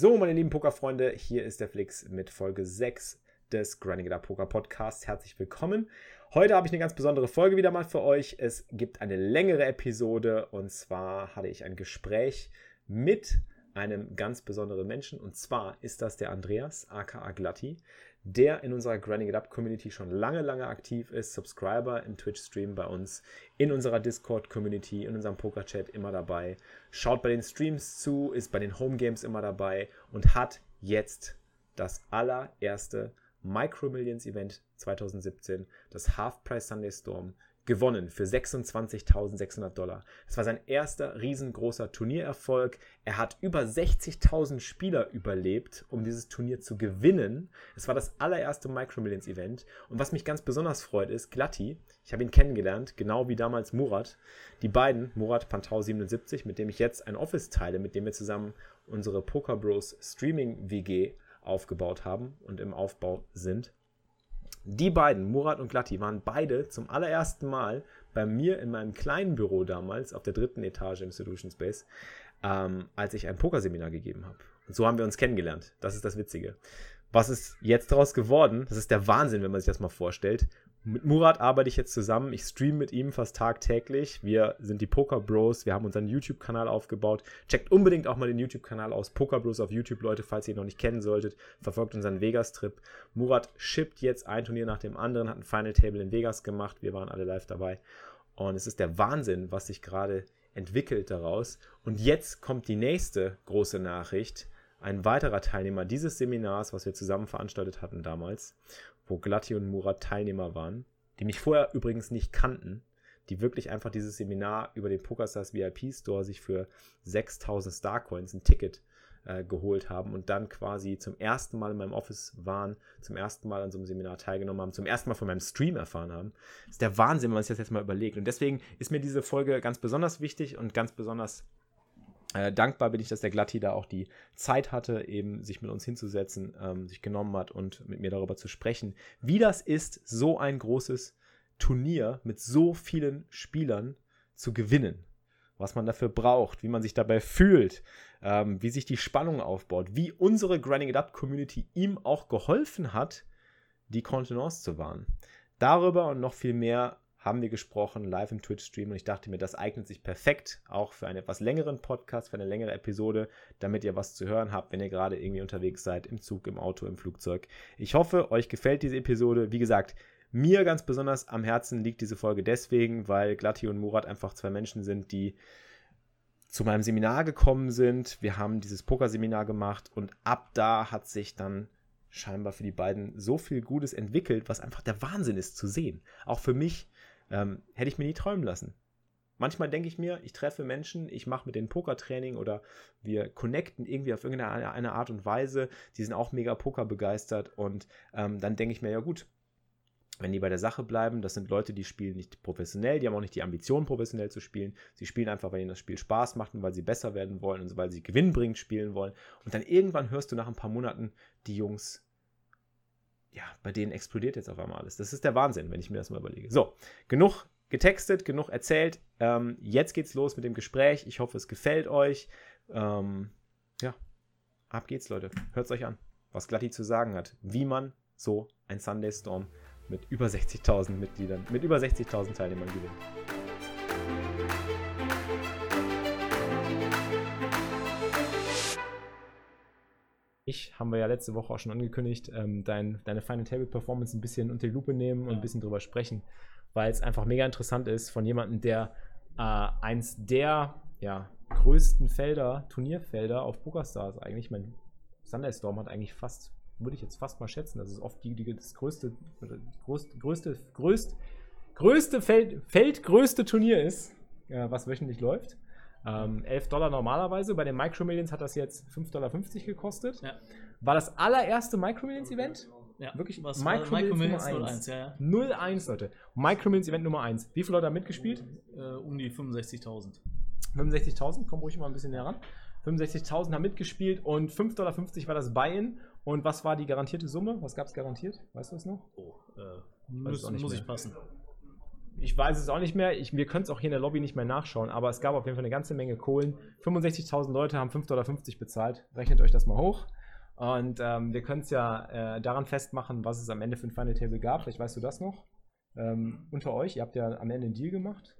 So, meine lieben Pokerfreunde, hier ist der Flix mit Folge 6 des Grinding It Up Poker Podcasts. Herzlich willkommen. Heute habe ich eine ganz besondere Folge wieder mal für euch. Es gibt eine längere Episode und zwar hatte ich ein Gespräch mit einem ganz besonderen Menschen und zwar ist das der Andreas, aka Glatti, der in unserer Grinding It Up Community schon lange, lange aktiv ist, Subscriber im Twitch-Stream bei uns, in unserer Discord-Community, in unserem Poker-Chat immer dabei, schaut bei den Streams zu, ist bei den Home Games immer dabei und hat jetzt das allererste Micro Millions Event 2017, das Half Price Sunday Storm, gewonnen für 26.600 Dollar. Das war sein erster riesengroßer Turniererfolg. Er hat über 60.000 Spieler überlebt, um dieses Turnier zu gewinnen. Es war das allererste Micro Millions Event. Und was mich ganz besonders freut, ist Glatti. Ich habe ihn kennengelernt, genau wie damals Murat. Die beiden, Murat Pantau 77, mit dem ich jetzt ein Office teile, mit dem wir zusammen unsere Poker Bros Streaming WG aufgebaut haben und im Aufbau sind. Die beiden, Murat und Glatti, waren beide zum allerersten Mal bei mir in meinem kleinen Büro damals auf der dritten Etage im Solution Space, ähm, als ich ein Pokerseminar gegeben habe. Und so haben wir uns kennengelernt. Das ist das Witzige. Was ist jetzt daraus geworden? Das ist der Wahnsinn, wenn man sich das mal vorstellt. Mit Murat arbeite ich jetzt zusammen. Ich streame mit ihm fast tagtäglich. Wir sind die Poker Bros. Wir haben unseren YouTube-Kanal aufgebaut. Checkt unbedingt auch mal den YouTube-Kanal aus. Poker Bros auf YouTube, Leute, falls ihr ihn noch nicht kennen solltet. Verfolgt unseren Vegas-Trip. Murat shippt jetzt ein Turnier nach dem anderen, hat ein Final Table in Vegas gemacht. Wir waren alle live dabei. Und es ist der Wahnsinn, was sich gerade entwickelt daraus. Und jetzt kommt die nächste große Nachricht. Ein weiterer Teilnehmer dieses Seminars, was wir zusammen veranstaltet hatten damals wo Glatti und Murat Teilnehmer waren, die mich vorher übrigens nicht kannten, die wirklich einfach dieses Seminar über den PokerStars VIP Store sich für 6000 Starcoins ein Ticket äh, geholt haben und dann quasi zum ersten Mal in meinem Office waren, zum ersten Mal an so einem Seminar teilgenommen haben, zum ersten Mal von meinem Stream erfahren haben. Das ist der Wahnsinn, wenn man sich das jetzt mal überlegt. Und deswegen ist mir diese Folge ganz besonders wichtig und ganz besonders äh, dankbar bin ich, dass der Glatti da auch die Zeit hatte, eben sich mit uns hinzusetzen, ähm, sich genommen hat und mit mir darüber zu sprechen, wie das ist, so ein großes Turnier mit so vielen Spielern zu gewinnen. Was man dafür braucht, wie man sich dabei fühlt, ähm, wie sich die Spannung aufbaut, wie unsere Grinding It Up Community ihm auch geholfen hat, die Kontenance zu wahren. Darüber und noch viel mehr haben wir gesprochen, live im Twitch-Stream und ich dachte mir, das eignet sich perfekt auch für einen etwas längeren Podcast, für eine längere Episode, damit ihr was zu hören habt, wenn ihr gerade irgendwie unterwegs seid, im Zug, im Auto, im Flugzeug. Ich hoffe, euch gefällt diese Episode. Wie gesagt, mir ganz besonders am Herzen liegt diese Folge deswegen, weil Glatti und Murat einfach zwei Menschen sind, die zu meinem Seminar gekommen sind. Wir haben dieses Pokerseminar gemacht und ab da hat sich dann scheinbar für die beiden so viel Gutes entwickelt, was einfach der Wahnsinn ist zu sehen. Auch für mich ähm, hätte ich mir nie träumen lassen. Manchmal denke ich mir, ich treffe Menschen, ich mache mit denen Pokertraining oder wir connecten irgendwie auf irgendeine Art und Weise. Die sind auch mega Poker begeistert und ähm, dann denke ich mir, ja gut, wenn die bei der Sache bleiben, das sind Leute, die spielen nicht professionell, die haben auch nicht die Ambition, professionell zu spielen. Sie spielen einfach, weil ihnen das Spiel Spaß macht und weil sie besser werden wollen und weil sie gewinnbringend spielen wollen. Und dann irgendwann hörst du nach ein paar Monaten, die Jungs ja, bei denen explodiert jetzt auf einmal alles. Das ist der Wahnsinn, wenn ich mir das mal überlege. So, genug getextet, genug erzählt. Ähm, jetzt geht's los mit dem Gespräch. Ich hoffe, es gefällt euch. Ähm, ja, ab geht's, Leute. Hört's euch an, was Glatti zu sagen hat. Wie man so ein Sunday Storm mit über 60.000 Mitgliedern, mit über 60.000 Teilnehmern gewinnt. Ich, haben wir ja letzte Woche auch schon angekündigt, ähm, dein, deine Final Table Performance ein bisschen unter die Lupe nehmen und ein bisschen drüber sprechen, weil es einfach mega interessant ist von jemandem, der äh, eins der ja, größten Felder, Turnierfelder auf PokerStars eigentlich, mein Thunderstorm hat eigentlich fast, würde ich jetzt fast mal schätzen, dass es oft die, die, das größte, größte, größte, größte, größte Feld, Feldgrößte Turnier ist, äh, was wöchentlich läuft. Ähm, 11 Dollar normalerweise. Bei den Micro Millions hat das jetzt 5,50 Dollar gekostet. Ja. War das allererste Micro Millions Event? Ja, Wirklich was Micro war- Millions Micro Nummer Millions 01, ja, ja. 0-1, Leute. Micro Millions Event Nummer 1. Wie viele Leute haben mitgespielt? Äh, um die 65.000. 65.000, komm ruhig mal ein bisschen näher ran. 65.000 haben mitgespielt und 5,50 Dollar war das Buy-In. Und was war die garantierte Summe? Was gab es garantiert? Weißt du das noch? Oh, äh, muss, muss ich passen. Ich weiß es auch nicht mehr. Ich, wir können es auch hier in der Lobby nicht mehr nachschauen, aber es gab auf jeden Fall eine ganze Menge Kohlen. 65.000 Leute haben 5,50 Dollar bezahlt. Rechnet euch das mal hoch. Und ähm, wir können es ja äh, daran festmachen, was es am Ende für ein Final Table gab. Vielleicht weißt du das noch. Ähm, unter euch, ihr habt ja am Ende einen Deal gemacht.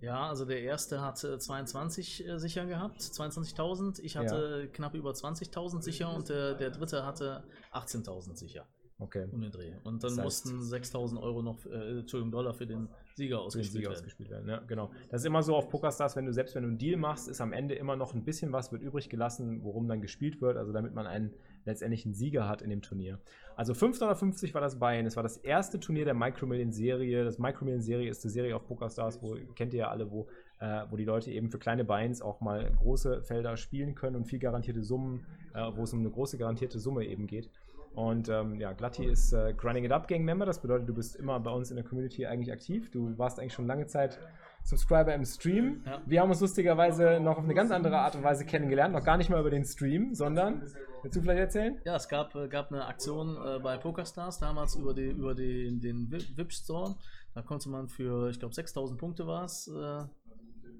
Ja, also der erste hat äh, 22 äh, sicher gehabt, 22.000. Ich hatte knapp über 20.000 sicher und der, der dritte hatte 18.000 sicher Okay. um den Dreh. Und dann Das heißt- mussten 6.000 Euro noch, äh, Entschuldigung, Dollar für den Sieger für den ausgespielt Sieger werden. ausgespielt werden. Ja, genau. Das ist immer so auf PokerStars, wenn du selbst wenn du einen Deal machst, ist am Ende immer noch ein bisschen was wird übrig gelassen, worum dann gespielt wird, also damit man einen letztendlichen Sieger hat in dem Turnier. Also 5,50 Dollar war das Buy-in. Es war das erste Turnier der Micromillion-Serie. Das Micromillion-Serie ist die Serie auf PokerStars, wo kennt ihr ja alle, wo, äh, wo die Leute eben für kleine Buy-ins auch mal große Felder spielen können und viel garantierte Summen, äh, wo es um eine große garantierte Summe eben geht. Und ähm, ja, Glatti ist äh, Grinding It Up Gang Member. Das bedeutet, du bist immer bei uns in der Community eigentlich aktiv. Du warst eigentlich schon lange Zeit Subscriber im Stream. Ja. Wir haben uns lustigerweise noch auf eine ganz andere Art und Weise kennengelernt. Noch gar nicht mal über den Stream, sondern, willst du vielleicht erzählen? Ja, es gab, äh, gab eine Aktion äh, bei PokerStars damals über, die, über die, den VIP-Store. Da konnte man für, ich glaube, 6000 Punkte war es, äh,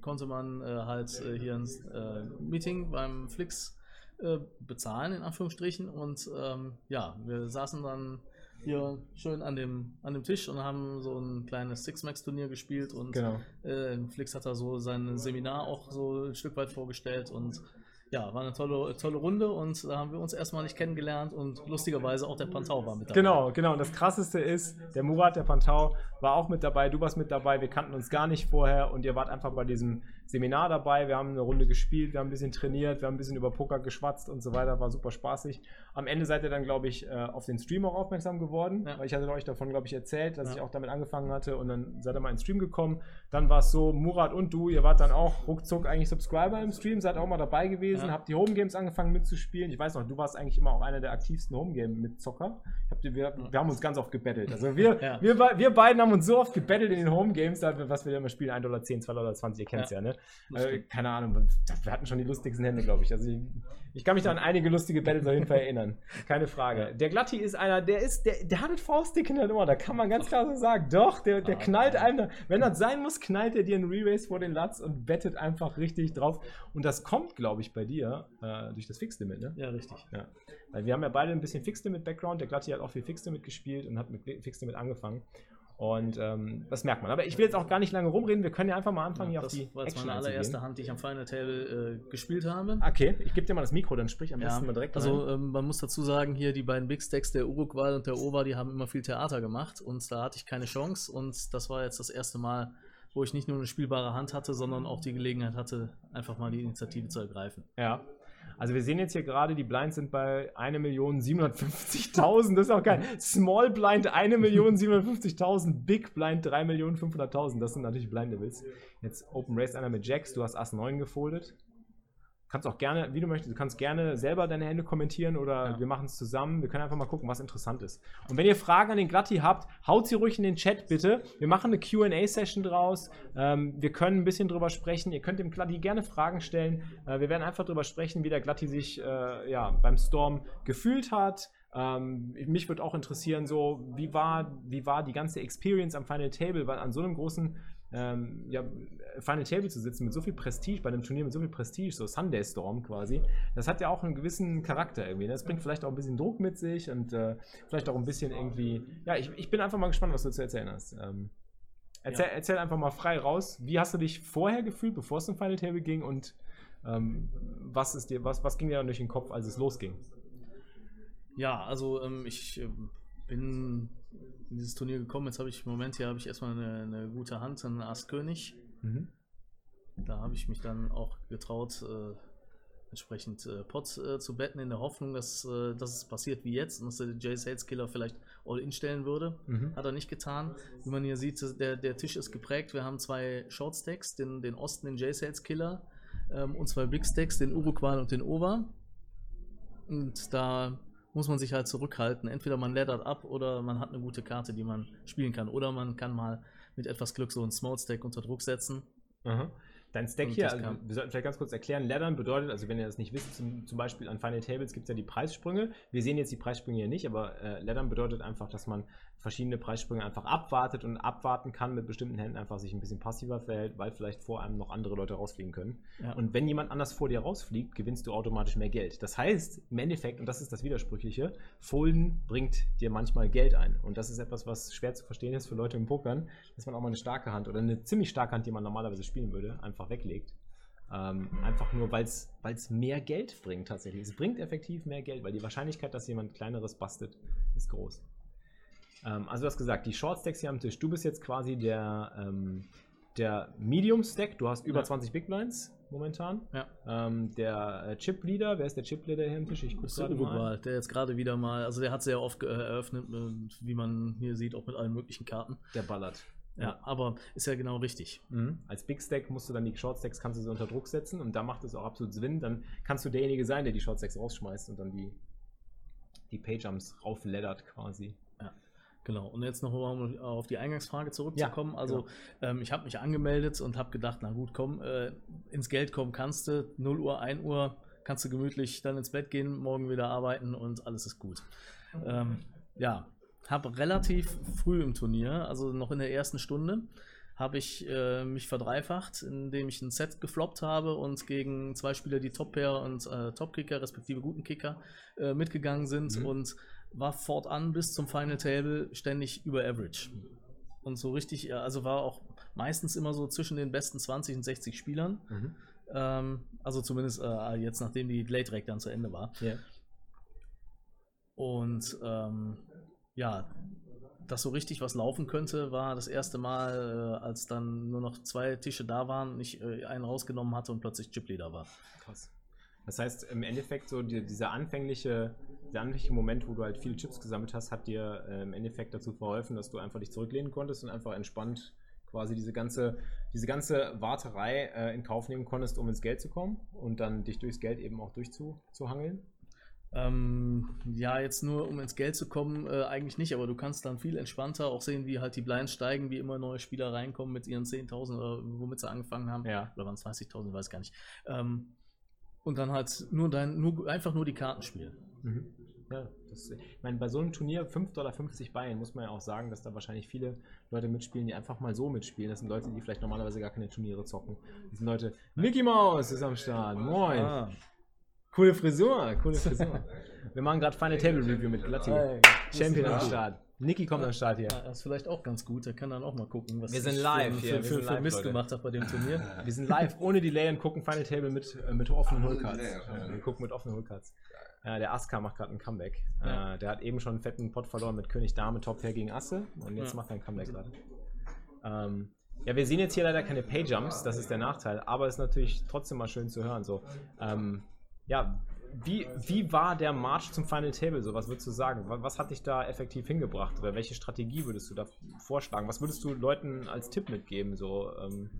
konnte man äh, halt äh, hier ein äh, Meeting beim Flix äh, bezahlen, in Anführungsstrichen. Und ähm, ja, wir saßen dann hier schön an dem, an dem Tisch und haben so ein kleines Six-Max-Turnier gespielt und Genau. äh, Flix hat da so sein Seminar auch so ein Stück weit vorgestellt und ja, war eine tolle, tolle Runde und da haben wir uns erstmal nicht kennengelernt und lustigerweise auch der Pantau war mit dabei. Genau, genau. Und das krasseste ist, der Murat, der Pantau, war auch mit dabei, du warst mit dabei, wir kannten uns gar nicht vorher und ihr wart einfach bei diesem Seminar dabei. Wir haben eine Runde gespielt, wir haben ein bisschen trainiert, wir haben ein bisschen über Poker geschwatzt und so weiter, war super spaßig. Am Ende seid ihr dann, glaube ich, äh, auf den Stream auch aufmerksam geworden, Ja. weil ich hatte euch davon, glaube ich, erzählt, dass Ja. ich auch damit angefangen hatte und dann seid ihr mal ins Stream gekommen. Dann war es so, Murat und du, ihr wart dann auch ruckzuck eigentlich Subscriber im Stream, seid auch mal dabei gewesen, Ja. habt die Home Games angefangen mitzuspielen. Ich weiß noch, du warst eigentlich immer auch einer der aktivsten Home Game Mitzocker. Hab, wir, wir haben uns ganz oft gebettelt. Also wir, wir, wir beiden haben uns so oft gebettelt in den Home Games, was wir immer spielen, 1,10 Dollar, 2,20 Dollar, ihr kennt es ja. Ja. ne? Äh, keine Ahnung, wir hatten schon die lustigsten Hände, glaube ich. Also ich, ich kann mich da an einige lustige Battles auf jeden Fall erinnern. Keine Frage. Der Glatti ist einer, der ist, der, der hat das Faustdick in der Nummer, da kann man ganz klar so sagen. Doch, der, der Ah, knallt einem, da- wenn das sein muss, knallt er dir einen Re-Race vor den Latz und bettet einfach richtig drauf. Und das kommt, glaube ich, bei dir äh, durch das Fixlimit, ne? Ja, richtig. Ja. Weil wir haben ja beide ein bisschen Fixed-Limit-Background. Der Glatti hat auch viel Fixed-Limit gespielt und hat mit Fixed-Limit angefangen. Und ähm, das merkt man. Aber ich will jetzt auch gar nicht lange rumreden. Wir können ja einfach mal anfangen, hier das auf die war jetzt meine allererste. Hand, die ich am Final Table äh, gespielt habe. Okay, ich gebe dir mal das Mikro, dann sprich am Ja, besten mal direkt also ähm, man muss dazu sagen, hier die beiden Big Stacks, der Uruguay und der Ova, die haben immer viel Theater gemacht und da hatte ich keine Chance und das war jetzt das erste Mal, wo ich nicht nur eine spielbare Hand hatte, sondern auch die Gelegenheit hatte, einfach mal die Initiative zu ergreifen. Ja. Also wir sehen jetzt hier gerade, die Blinds sind bei 1.750.000. Das ist auch geil. Small Blind 1.750.000, Big Blind 3.500.000. Das sind natürlich Blind Levels. Jetzt Open Race einer mit Jacks. Du hast Ass 9 gefoldet. Kannst auch gerne, wie du möchtest, du kannst gerne selber deine Hände kommentieren oder Ja. wir machen es zusammen. Wir können einfach mal gucken, was interessant ist. Und wenn ihr Fragen an den Glatti habt, haut sie ruhig in den Chat bitte. Wir machen eine QA-Session draus. Ähm, wir können ein bisschen drüber sprechen. Ihr könnt dem Glatti gerne Fragen stellen. Äh, wir werden einfach drüber sprechen, wie der Glatti sich äh, ja, beim Storm gefühlt hat. Ähm, mich würde auch interessieren, so wie war, wie war die ganze Experience am Final Table, weil an so einem großen ähm, ja, Final Table zu sitzen mit so viel Prestige, bei einem Turnier mit so viel Prestige, so Sunday Storm quasi, das hat ja auch einen gewissen Charakter irgendwie. ne? Das bringt vielleicht auch ein bisschen Druck mit sich und äh, vielleicht auch ein bisschen irgendwie. Ja, ich, ich bin einfach mal gespannt, was du zu erzählen hast. Ähm, erzähl, Ja. erzähl einfach mal frei raus. Wie hast du dich vorher gefühlt, bevor es zum Final Table ging und ähm, was ist dir, was, was ging dir dann durch den Kopf, als es losging? Ja, also ähm, ich ähm, bin in dieses Turnier gekommen. Jetzt habe ich im Moment hier habe ich erstmal eine, eine gute Hand, einen Ass König. Mhm. Da habe ich mich dann auch getraut, äh, entsprechend äh, Pot äh, zu betten, in der Hoffnung, dass, äh, dass es passiert wie jetzt und dass der Jay Sales Killer vielleicht All-In stellen würde. Mhm. Hat er nicht getan. Wie man hier sieht, der, der Tisch ist geprägt. Wir haben zwei Short Stacks, den, den Osten, den Jay Sales Killer, ähm, und zwei Big Stacks, den Uruguay und den Over. Und da muss man sich halt zurückhalten. Entweder man laddert ab oder man hat eine gute Karte, die man spielen kann. Oder man kann mal mit etwas Glück so einen Small Stack unter Druck setzen. Aha. Dein Stack hier, also wir sollten vielleicht ganz kurz erklären, Laddern bedeutet, also wenn ihr das nicht wisst, zum, zum Beispiel an Final Tables gibt es ja die Preissprünge. Wir sehen jetzt die Preissprünge hier nicht, aber äh, Laddern bedeutet einfach, dass man verschiedene Preissprünge einfach abwartet und abwarten kann mit bestimmten Händen einfach sich ein bisschen passiver verhält, weil vielleicht vor einem noch andere Leute rausfliegen können. Ja. Und wenn jemand anders vor dir rausfliegt, gewinnst du automatisch mehr Geld. Das heißt, im Endeffekt, und das ist das Widersprüchliche, Folden bringt dir manchmal Geld ein. Und das ist etwas, was schwer zu verstehen ist für Leute im Pokern, dass man auch mal eine starke Hand oder eine ziemlich starke Hand, die man normalerweise spielen würde, einfach weglegt. Ähm, einfach nur, weil es mehr Geld bringt tatsächlich. Es bringt effektiv mehr Geld, weil die Wahrscheinlichkeit, dass jemand kleineres bastet, ist groß. Ähm, also du hast gesagt, die Short Stacks hier am Tisch. Du bist jetzt quasi der, ähm, der Medium Stack. Du hast über ja. 20 Big Blinds momentan. Ja. Ähm, der äh, Chip Leader, wer ist der Chip Leader hier am Tisch? Ich gucke gerade mal. Der jetzt gerade wieder mal, also der hat sehr oft äh, eröffnet, äh, wie man hier sieht, auch mit allen möglichen Karten. Der ballert. Ja, aber ist ja genau richtig. Mhm. Als Big Stack musst du dann die Short Stacks kannst du sie unter Druck setzen und da macht es auch absolut Sinn. Dann kannst du derjenige sein, der die Short Stacks rausschmeißt und dann die, die Page-Jumps raufleddert quasi. Genau, und jetzt noch um auf die Eingangsfrage zurückzukommen. Ja, also, genau. ähm, ich habe mich angemeldet und habe gedacht, na gut, komm, äh, ins Geld kommen kannst du, 0 Uhr, 1 Uhr, kannst du gemütlich dann ins Bett gehen, morgen wieder arbeiten und alles ist gut. Ähm, ja, habe relativ früh im Turnier, also noch in der ersten Stunde, habe ich äh, mich verdreifacht, indem ich ein Set gefloppt habe und gegen zwei Spieler, die Top-Pair und äh, Top-Kicker, respektive guten Kicker, äh, mitgegangen sind mhm. und war fortan bis zum Final Table ständig über Average. Und so richtig, also war auch meistens immer so zwischen den besten 20 und 60 Spielern. Mhm. Ähm, also zumindest äh, jetzt, nachdem die Late Track dann zu Ende war. Yeah. Und ähm, ja, dass so richtig was laufen könnte, war das erste Mal, äh, als dann nur noch zwei Tische da waren und ich äh, einen rausgenommen hatte und plötzlich Chip Leader war. Krass. Das heißt, im Endeffekt so die, dieser anfängliche der anfängliche Moment, wo du halt viele Chips gesammelt hast, hat dir äh, im Endeffekt dazu verholfen, dass du einfach dich zurücklehnen konntest und einfach entspannt quasi diese ganze, diese ganze Warterei äh, in Kauf nehmen konntest, um ins Geld zu kommen und dann dich durchs Geld eben auch durchzuhangeln? Ähm, ja, jetzt nur um ins Geld zu kommen, äh, eigentlich nicht, aber du kannst dann viel entspannter auch sehen, wie halt die Blinds steigen, wie immer neue Spieler reinkommen mit ihren 10.000 oder womit sie angefangen haben. Ja. Oder waren es 30.000, weiß gar nicht. Ähm, und dann halt nur dein, nur, einfach nur die Karten spielen. Mhm. Ja, das, ich meine, bei so einem Turnier 5,50 Dollar Bein muss man ja auch sagen, dass da wahrscheinlich viele Leute mitspielen, die einfach mal so mitspielen. Das sind Leute, die vielleicht normalerweise gar keine Turniere zocken. Das sind Leute, Mickey Mouse ist am Start, moin. Ah. Coole Frisur, coole Frisur. Wir machen gerade Final Table Review mit Glatti. Champion am Start. Niki kommt am Start hier. Ja, das ist vielleicht auch ganz gut. Der kann dann auch mal gucken, was wir sind live für, hier, für, für, für Mist Leute. gemacht hat bei dem Turnier. Wir sind live ohne Delay und gucken Final Table mit, äh, mit offenen Hullcards. Wir gucken mit offenen Hullcards. Äh, der Aska macht gerade ein Comeback. Ja. Äh, der hat eben schon einen fetten Pot verloren mit König Dame Top Pair gegen Asse und jetzt ja. macht er ein Comeback gerade. Ähm, ja, wir sehen jetzt hier leider keine Pay-Jumps, das ist der Nachteil, aber es ist natürlich trotzdem mal schön zu hören. So, ähm, ja, wie, wie war der March zum Final Table? So, was würdest du sagen? Was hat dich da effektiv hingebracht? Oder welche Strategie würdest du da vorschlagen? Was würdest du Leuten als Tipp mitgeben? So, ähm,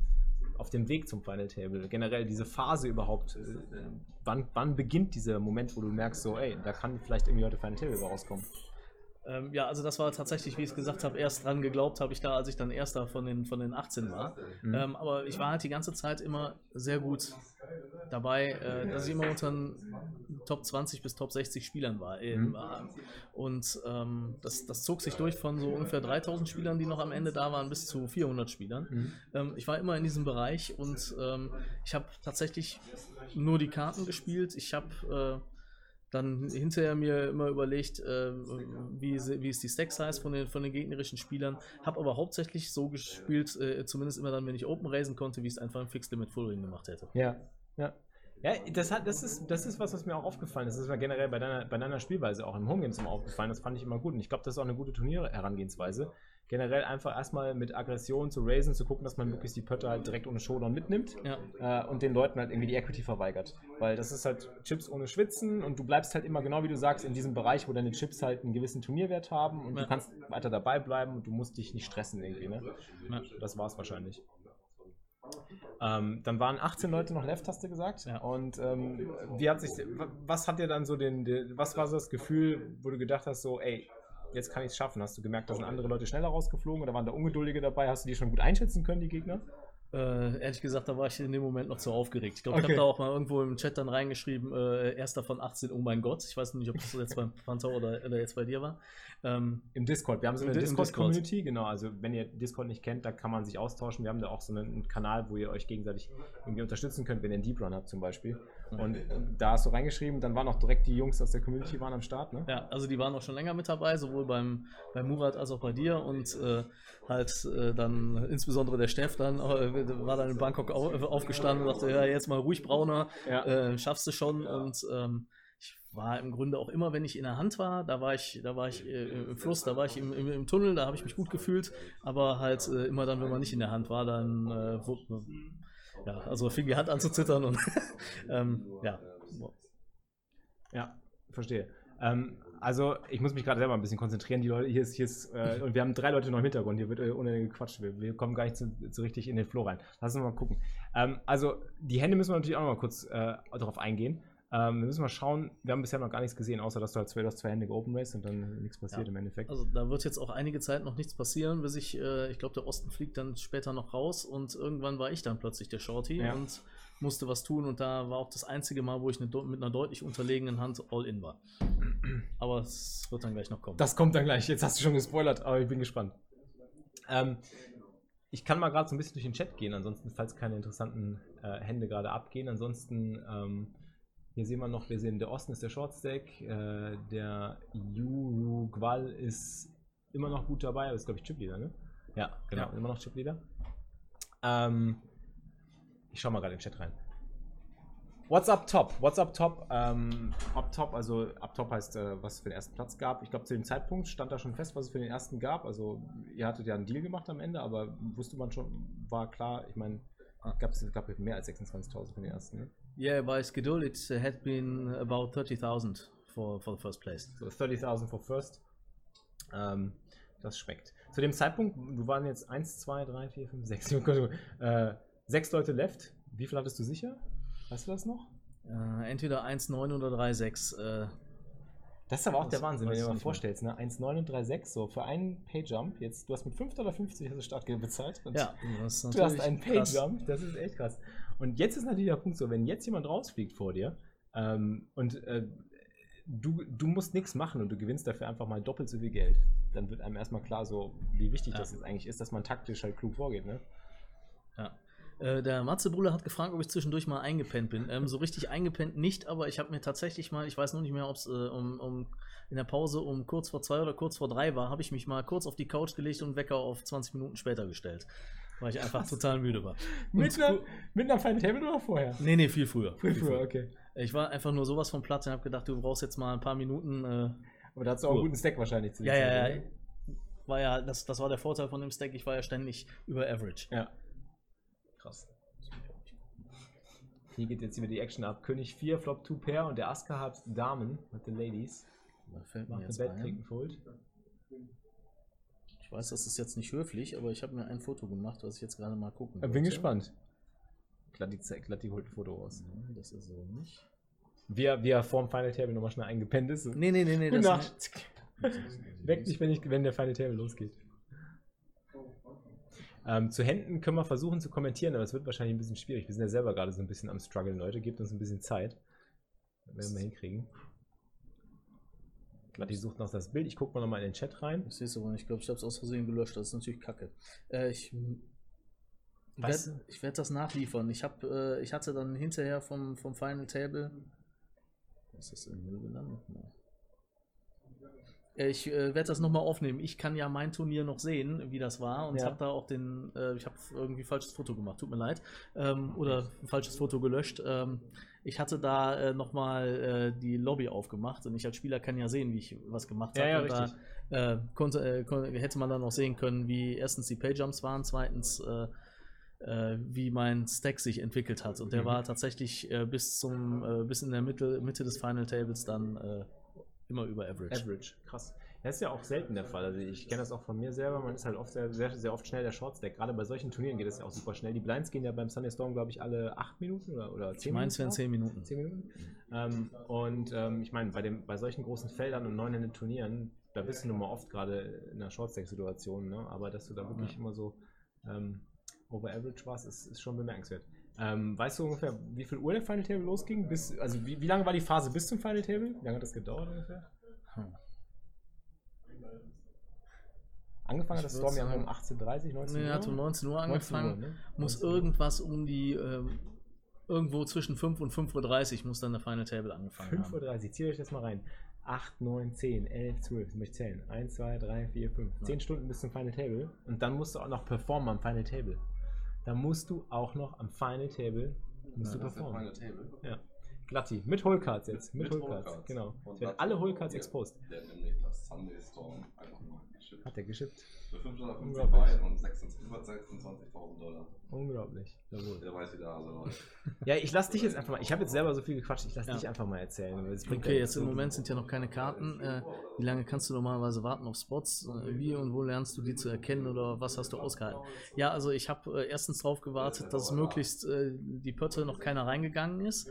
auf dem Weg zum Final Table? Generell diese Phase überhaupt, äh, wann, wann beginnt dieser Moment, wo du merkst, so, ey, da kann vielleicht irgendwie heute Final Table rauskommen? Ähm, ja, also das war tatsächlich, wie ich es gesagt habe, erst dran geglaubt habe ich da, als ich dann erster von den, von den 18 war. Mhm. Ähm, aber ich war halt die ganze Zeit immer sehr gut dabei, äh, dass ich immer unter den Top 20 bis Top 60 Spielern war. Mhm. Und ähm, das, das zog sich durch von so ungefähr 3000 Spielern, die noch am Ende da waren, bis zu 400 Spielern. Mhm. Ähm, ich war immer in diesem Bereich und ähm, ich habe tatsächlich nur die Karten gespielt. Ich habe äh, dann hinterher mir immer überlegt, äh, wie, wie ist die Stack Size von den, von den gegnerischen Spielern. Habe aber hauptsächlich so gespielt, äh, zumindest immer dann, wenn ich Open raisen konnte, wie es einfach ein Fixed Limit Full Ring gemacht hätte. Ja, ja. Ja, das, hat, das, ist, das ist was, was mir auch aufgefallen ist. Das ist mir generell bei deiner, bei deiner Spielweise auch im Homegames immer aufgefallen. Das fand ich immer gut. Und ich glaube, das ist auch eine gute Turnierherangehensweise generell einfach erstmal mit Aggression zu raisen, zu gucken, dass man möglichst die Pötte halt direkt ohne Showdown mitnimmt ja. äh, und den Leuten halt irgendwie die Equity verweigert. Weil das ist halt Chips ohne Schwitzen und du bleibst halt immer genau wie du sagst in diesem Bereich, wo deine Chips halt einen gewissen Turnierwert haben und ja. du kannst weiter dabei bleiben und du musst dich nicht stressen irgendwie. Ne? Ja. Das war's wahrscheinlich. Ähm, dann waren 18 Leute noch left, hast du gesagt. Ja. Und ähm, wie hat sich, was hat dir dann so den, den, was war so das Gefühl, wo du gedacht hast, so, ey, jetzt kann ich es schaffen? Hast du gemerkt, da sind andere Leute schneller rausgeflogen oder waren da Ungeduldige dabei? Hast du die schon gut einschätzen können, die Gegner? Äh, ehrlich gesagt, da war ich in dem Moment noch zu aufgeregt. Ich glaube, Okay. ich habe da auch mal irgendwo im Chat dann reingeschrieben, äh, erster von 18, oh mein Gott. Ich weiß nicht, ob das jetzt beim Panther oder, oder jetzt bei dir war. Ähm, Im Discord. Wir haben so eine Discord-Community, genau. Also, wenn ihr Discord nicht kennt, da kann man sich austauschen. Wir haben da auch so einen Kanal, wo ihr euch gegenseitig irgendwie unterstützen könnt, wenn ihr einen Deep Run habt, zum Beispiel. Und da hast du reingeschrieben, dann waren auch direkt die Jungs aus der Community waren am Start, ne? ja, also die waren auch schon länger mit dabei, sowohl beim, beim Murat als auch bei dir und äh, halt äh, dann insbesondere der Steff dann äh, war dann in Bangkok au aufgestanden und sagte, ja, jetzt mal ruhig Brauner, Ja. äh, schaffst du schon und ähm, ich war im Grunde auch immer, wenn ich in der Hand war, da war ich, da war ich äh, im Fluss, da war ich im, im, im Tunnel, da habe ich mich gut gefühlt, aber halt äh, immer dann, wenn man nicht in der Hand war, dann äh, ja, also fing die Hand an zu zittern und ähm, ja. Ja, verstehe. Ähm, also, ich muss mich gerade selber ein bisschen konzentrieren. Die Leute, hier ist, hier ist, äh, und wir haben drei Leute noch im Hintergrund. Hier wird äh, ohne gequatscht. Wir, wir kommen gar nicht so, so richtig in den Flow rein. Lass uns mal gucken. Ähm, also, die Hände müssen wir natürlich auch noch mal kurz äh, darauf eingehen. Ähm, wir müssen mal schauen. Wir haben bisher noch gar nichts gesehen, außer dass du halt zwei, du hast zwei Hände geopen Race und dann nichts passiert Ja. im Endeffekt. Also da wird jetzt auch einige Zeit noch nichts passieren, bis ich, äh, ich glaube, der Osten fliegt dann später noch raus und irgendwann war ich dann plötzlich der Shorty Ja. und musste was tun und da war auch das einzige Mal, wo ich eine, mit einer deutlich unterlegenen Hand all in war. Aber es wird dann gleich noch kommen. Das kommt dann gleich. Jetzt hast du schon gespoilert, aber ich bin gespannt. Ähm, ich kann mal gerade so ein bisschen durch den Chat gehen, ansonsten, falls keine interessanten äh, Hände gerade abgehen. Ansonsten, ähm, hier sehen wir noch, wir sehen, der Osten ist der Shortstack, äh, der Uruguay ist immer noch gut dabei, aber ist, glaube ich, Chipleader, ne? Ja, genau, Ja. immer noch Chipleader. Ähm, ich schau mal gerade in den Chat rein. What's up top? What's up top? Ähm, up top, also up top heißt, äh, was es für den ersten Platz gab. Ich glaube, zu dem Zeitpunkt stand da schon fest, was es für den ersten gab. Also, ihr hattet ja einen Deal gemacht am Ende, aber wusste man schon, war klar, ich meine, gab es gab mehr als 26.000 für den ersten. Ne? Yeah, by Schedule it had been about 30,000 for, for the first place. So 30.000 for first. Ähm, das schmeckt. Zu dem Zeitpunkt, du waren jetzt 1, 2, 3, 4, 5, 6, äh, sechs Leute left. Wie viel hattest du sicher? Weißt du das noch? Äh, entweder 1,9 oder 3,6. Äh, Das ist aber auch Das der Wahnsinn, wenn du dir mal vorstellst, ne? 1,9 und 3,6, so für einen Payjump, jetzt, du hast mit 5,50 Dollar hast du Startgeld bezahlt und ja, das ist du hast einen. Payjump, das ist echt krass. Und jetzt ist natürlich der Punkt so, wenn jetzt jemand rausfliegt vor dir ähm, und äh, du, du musst nichts machen und du gewinnst dafür einfach mal doppelt so viel Geld, dann wird einem erstmal klar so, wie wichtig Ja. das jetzt eigentlich ist, dass man taktisch halt klug vorgeht, ne? Ja. Äh, der Matze Bruder hat gefragt, ob ich zwischendurch mal eingepennt bin. Ähm, so richtig eingepennt nicht, aber ich habe mir tatsächlich mal, ich weiß noch nicht mehr, ob es äh, um, um in der Pause um kurz vor zwei oder kurz vor drei war, habe ich mich mal kurz auf die Couch gelegt und Wecker auf 20 Minuten später gestellt. Weil ich einfach total müde war. Mit einer, mit einer Final Table oder vorher? Nee, nee, viel früher. Viel früher, okay. Ich war einfach nur sowas von Platz und habe gedacht, du brauchst jetzt mal ein paar Minuten. Äh, Aber da hast du auch einen guten Stack wahrscheinlich zu ja, ja, ja. oder? War ja, das, das war der Vorteil von dem Stack, ich war ja ständig über Average. Ja. Krass. Hier geht jetzt wieder die Action ab. König 4, Flop 2 Pair und der Aska hat Damen mit den Ladies. Da fällt mir Macht jetzt Bet, kriegt ein. Fold. Ich weiß, das ist jetzt nicht höflich, aber ich habe mir ein Foto gemacht, was ich jetzt gerade mal gucken Ich bin gespannt. Glatt die, Ze- glatt die holt ein Foto raus. Nee, das ist so nicht. Wie wie er vorm Final Table nochmal schnell eingepennt ist. Nee, nee, nee, nee. Gute Nacht. Weck dich, wenn, ich, wenn der Final Table losgeht. Ähm, zu Händen können wir versuchen zu kommentieren, aber es wird wahrscheinlich ein bisschen schwierig. Wir sind ja selber gerade so ein bisschen am struggeln, Leute. Gebt uns ein bisschen Zeit. Werden wir hinkriegen. Glatti sucht noch das Bild. Ich gucke mal nochmal in den Chat rein. Ich sehe es aber nicht. Ich glaube, ich habe es aus Versehen gelöscht. Das ist natürlich kacke. Äh, ich werde ich werd das nachliefern. Ich, hab, äh, ich hatte dann hinterher vom, vom Final Table. Ist das Müll gelandet? Nee. Äh, Ich äh, werde das nochmal aufnehmen. Ich kann ja mein Turnier noch sehen, wie das war. Und Ja. habe da auch den. Äh, ich habe irgendwie falsches Foto gemacht. Tut mir leid. Ähm, oder ein falsches Foto gelöscht. Ähm, ich hatte da äh, nochmal äh, die Lobby aufgemacht. Und ich als Spieler kann ja sehen, wie ich was gemacht Ja, habe. ja, richtig. da äh, konnte, äh, kon- hätte man dann auch sehen können, wie erstens die Paydumps waren, zweitens äh, äh, wie mein Stack sich entwickelt hat. Und der Mhm. war tatsächlich bis zum äh, bis in der Mitte, Mitte des Final Tables dann immer über Average. Average, krass. Das ist ja auch selten der Fall. Also ich kenne das auch von mir selber. Man ist halt oft sehr, sehr, sehr oft schnell der Shortstack. Gerade bei solchen Turnieren geht es ja auch super schnell. Die Blinds gehen ja beim Sunday Storm, glaube ich, alle acht Minuten oder, oder zehn Ich meine, es wären Minuten. 10 Minuten. 10 Minuten. Ähm, und ähm, ich meine, bei, dem- bei solchen großen Feldern und neun Turnieren, da bist du nun mal oft gerade in einer Shortstack-Situation, ne? aber dass du da wirklich immer so ähm, over average warst, ist, ist schon bemerkenswert. Ähm, weißt du ungefähr, wie viel Uhr der Final Table losging? Bis, also wie, wie lange war die Phase bis zum Final Table? Wie lange hat das gedauert ungefähr? Hm. Angefangen hat Ich das Storm ja um 18.30 19 Nee, Uhr. hat um 19 Uhr 19 angefangen. Uhr, ne? Muss 19 irgendwas um die, ähm, irgendwo zwischen 5 und 5.30 Uhr muss dann der Final Table angefangen 5.30 haben. Uhr, zieht euch das mal rein. 8, 9, 10, 11, 12, das möchte ich zählen. 1, 2, 3, 4, 5. Ja. 10 Stunden bis zum Final Table. Und dann musst du auch noch performen am Final Table. Da musst du auch noch am Final Table musst Ja, du performen. Final Table. Ja. Glatti. Mit Holecards jetzt. Mit, Mit. Holecards. Genau. Es werden alle wir- exposed. Der nämlich das Sunday Storm einfach mal geschippt. Hat er geschippt. Für 550 Unglaublich. Byte und 26 über 26.000 Dollar. Unglaublich. Jawohl. Der weiß wieder, also Leute. Ja, ich lass dich jetzt einfach mal. Ich habe jetzt selber so viel gequatscht, ich lass Ja. dich einfach mal erzählen. Okay, jetzt im Moment sind ja noch keine Karten. Äh, wie lange kannst du normalerweise warten auf Spots? Äh, wie und wo lernst du die zu erkennen oder was hast du ausgehalten? Ja, also ich habe äh, erstens darauf gewartet, dass möglichst äh, die Pötte noch keiner reingegangen ist.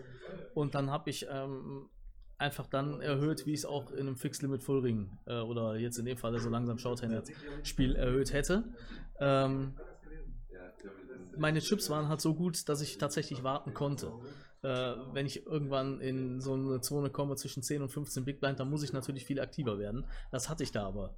Und dann habe ich ähm, einfach dann erhöht, wie ich es auch in einem Fixed Limit Full Ring äh, oder jetzt in dem Fall so langsam Shorthanded Spiel erhöht hätte. Ähm, meine Chips waren halt so gut, dass ich tatsächlich warten konnte. Äh, wenn ich irgendwann in so eine Zone komme zwischen 10 und 15 Big Blind, dann muss ich natürlich viel aktiver werden. Das hatte ich da aber.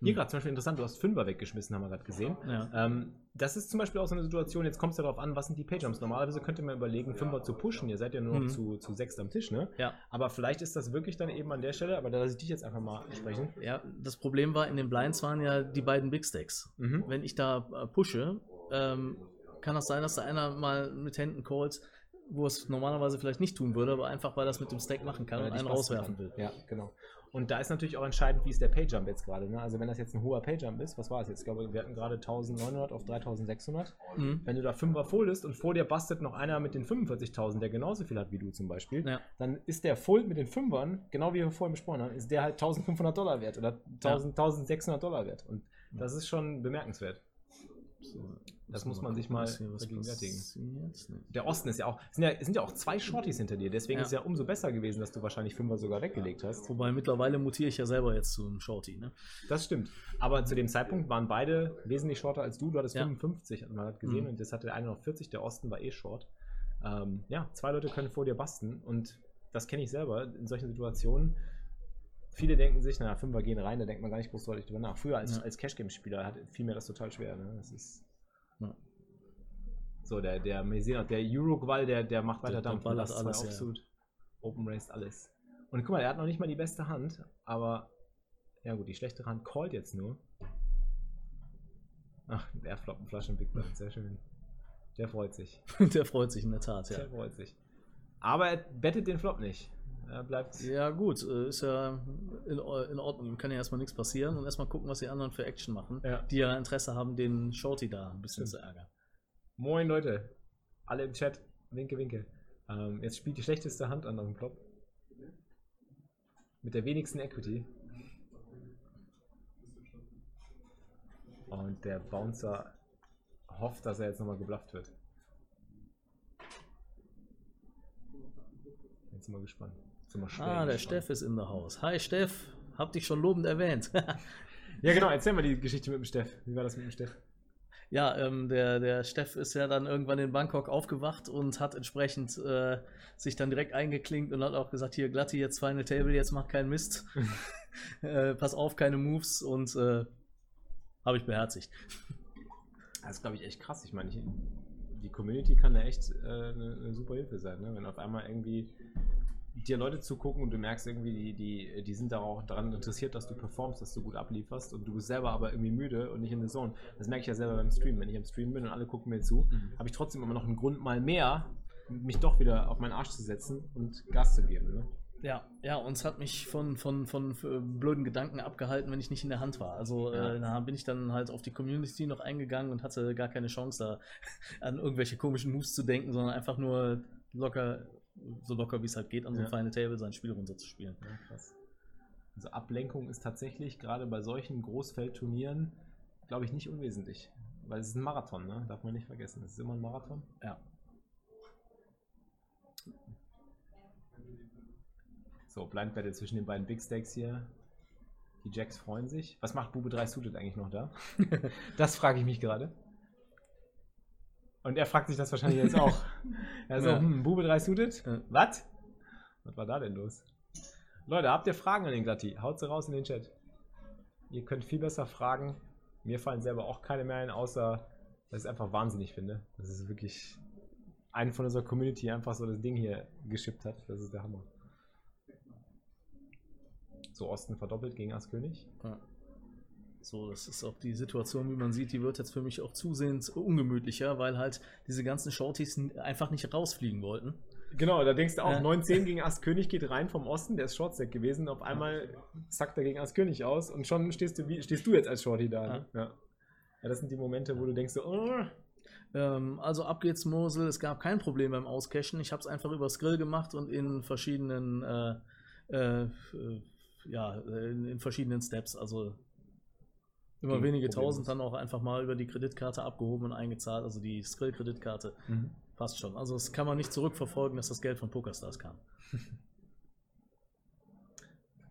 Hier gerade zum Beispiel interessant, du hast Fünfer weggeschmissen, haben wir gerade gesehen. Ja. Ähm, das ist zum Beispiel auch so eine Situation, jetzt kommt es ja darauf an, was sind die Paydrums. Normalerweise könnte man überlegen, Fünfer zu pushen. Ihr seid ja nur noch Mhm. zu, zu sechs am Tisch, ne? Ja. Aber vielleicht ist das wirklich dann eben an der Stelle, aber da lasse ich dich jetzt einfach mal sprechen. ja, das Problem war, in den Blinds waren ja die beiden Big Stacks. Mhm. Wenn ich da äh, pushe, ähm, kann das sein, dass da einer mal mit Händen callt, wo es normalerweise vielleicht nicht tun würde, aber einfach weil das mit dem Stack machen kann Weil und einen rauswerfen will. Ja, genau. Und da ist natürlich auch entscheidend, wie ist der Payjump jetzt gerade. Ne? Also wenn das jetzt ein hoher Payjump ist, was war es jetzt? Ich glaube, wir hatten gerade 1900 auf 3600. Mhm. Wenn du da Fünfer foldest und vor dir bastet noch einer mit den 45.000, der genauso viel hat wie du zum Beispiel, Ja. dann ist der Fold mit den Fünfern, genau wie wir vorhin besprochen haben, ist der halt 1500 Dollar wert oder 1000, 1600 Dollar wert. Und das ist schon bemerkenswert. Das muss man sich mal vergegenwärtigen. Der Osten ist ja auch, es sind ja, sind ja auch zwei Shorties hinter dir, deswegen Ja. ist es ja umso besser gewesen, dass du wahrscheinlich Fünfer sogar weggelegt hast. Wobei mittlerweile mutiere ich ja selber jetzt zu einem Shorty. Ne? Das stimmt. Aber zu dem Zeitpunkt waren beide wesentlich shorter als du. Du hattest Ja. 55, hat man hat gesehen, Mhm. und jetzt hatte der eine noch 40, der Osten war eh short. Ähm, ja, zwei Leute können vor dir basten und das kenne ich selber in solchen Situationen. Viele denken sich, naja, Fünfer gehen rein, da denkt man gar nicht großartig drüber nach. Früher als, Ja. als Cash-Game-Spieler hat fiel mir das total schwer. Ne? Das ist Ja. So, der, der, wir sehen auch, der Uruguay, der, der macht weiter Der Dampf. ballert Das alles, ja. absolut Open Raced alles. Und guck mal, er hat noch nicht mal die beste Hand, aber ja gut, die schlechtere Hand callt jetzt nur. Ach, der floppen Flaschen Big Blind, sehr schön. Der freut sich. Der freut sich in der Tat, ja. Der freut sich. Aber er bettet den Flop nicht. Er bleibt. Ja, gut, äh, ist ja in, in Ordnung. Kann ja erstmal nichts passieren und erstmal gucken, was die anderen für Action machen, Ja. die ja Interesse haben, den Shorty da ein bisschen Stimmt. zu ärgern. Moin Leute. Alle im Chat. Winke, winke. Ähm, jetzt spielt die schlechteste Hand an auf dem Flop. Mit der wenigsten Equity. Und der Bouncer hofft, dass er jetzt nochmal geblufft wird. Jetzt sind wir gespannt. Ah, der. Steff ist in der Haus. Hi Steff, hab dich schon lobend erwähnt. Ja, genau, erzähl mal die Geschichte mit dem Steff. Wie war das mit dem Steff? ja, ähm, der, der Steff ist ja dann irgendwann in Bangkok aufgewacht und hat entsprechend äh, sich dann direkt eingeklinkt und hat auch gesagt, hier Glatti, jetzt Final Table, jetzt mach keinen Mist. äh, pass auf, keine Moves und äh, habe ich beherzigt. Das ist, glaube ich, echt krass. Ich meine, die Community kann da echt äh, eine, eine super Hilfe sein, ne? wenn auf einmal irgendwie dir Leute zugucken und du merkst irgendwie, die, die, die sind da auch daran interessiert, dass du performst, dass du gut ablieferst und du bist selber aber irgendwie müde und nicht in der Zone. Das merke ich ja selber beim Stream. Wenn ich am Stream bin und alle gucken mir zu, Mhm. habe ich trotzdem immer noch einen Grund mal mehr, mich doch wieder auf meinen Arsch zu setzen und Gas zu geben. Ne? Ja, ja, und es hat mich von, von, von äh, blöden Gedanken abgehalten, wenn ich nicht in der Hand war. Also Ja. äh, da bin ich dann halt auf die Community noch eingegangen und hatte gar keine Chance, da an irgendwelche komischen Moves zu denken, sondern einfach nur locker, so locker wie es halt geht, an so einem Ja. Final Table sein Spiel runterzuspielen. Ja, krass. Also Ablenkung ist tatsächlich gerade bei solchen Großfeldturnieren, glaube ich, nicht unwesentlich. Weil es ist ein Marathon, ne? Darf man nicht vergessen. Es ist immer ein Marathon. Ja. So, Blind Battle zwischen den beiden Big Stacks hier. Die Jacks freuen sich. Was macht Bube 3 Suited eigentlich noch da? das frage ich mich gerade. Und er fragt sich das wahrscheinlich jetzt auch. Also, Ja. hm, Bube 3 Suited? Ja. Was? Was war da denn los? Leute, habt ihr Fragen an den Glatti? Haut sie raus in den Chat. Ihr könnt viel besser fragen. Mir fallen selber auch keine mehr ein, außer dass ich es einfach wahnsinnig finde. Das ist wirklich einen von unserer Community einfach so das Ding hier geschippt hat. Das ist der Hammer. So, Osten verdoppelt gegen Askönig. Ja. So, das ist auch die Situation, wie man sieht, die wird jetzt für mich auch zusehends ungemütlicher, weil halt diese ganzen Shorties einfach nicht rausfliegen wollten. Genau, da denkst du auch, Ja. 9-10 gegen Askönig geht rein vom Osten, der ist Shortstack gewesen. Auf einmal zackt er gegen Askönig aus und schon stehst du, wie, stehst du jetzt als Shorty da. Ne? Ja. ja, das sind die Momente, wo du denkst so, oh, Ähm, also ab geht's Mosel, es gab kein Problem beim Auscachen. Ich habe es einfach übers Grill gemacht und in verschiedenen, äh, äh, äh, ja, in, in verschiedenen Steps. Also immer wenige tausend dann auch einfach mal über die Kreditkarte abgehoben und eingezahlt, also die Skrill-Kreditkarte. Passt schon. Also das kann man nicht zurückverfolgen, dass das Geld von PokerStars kam.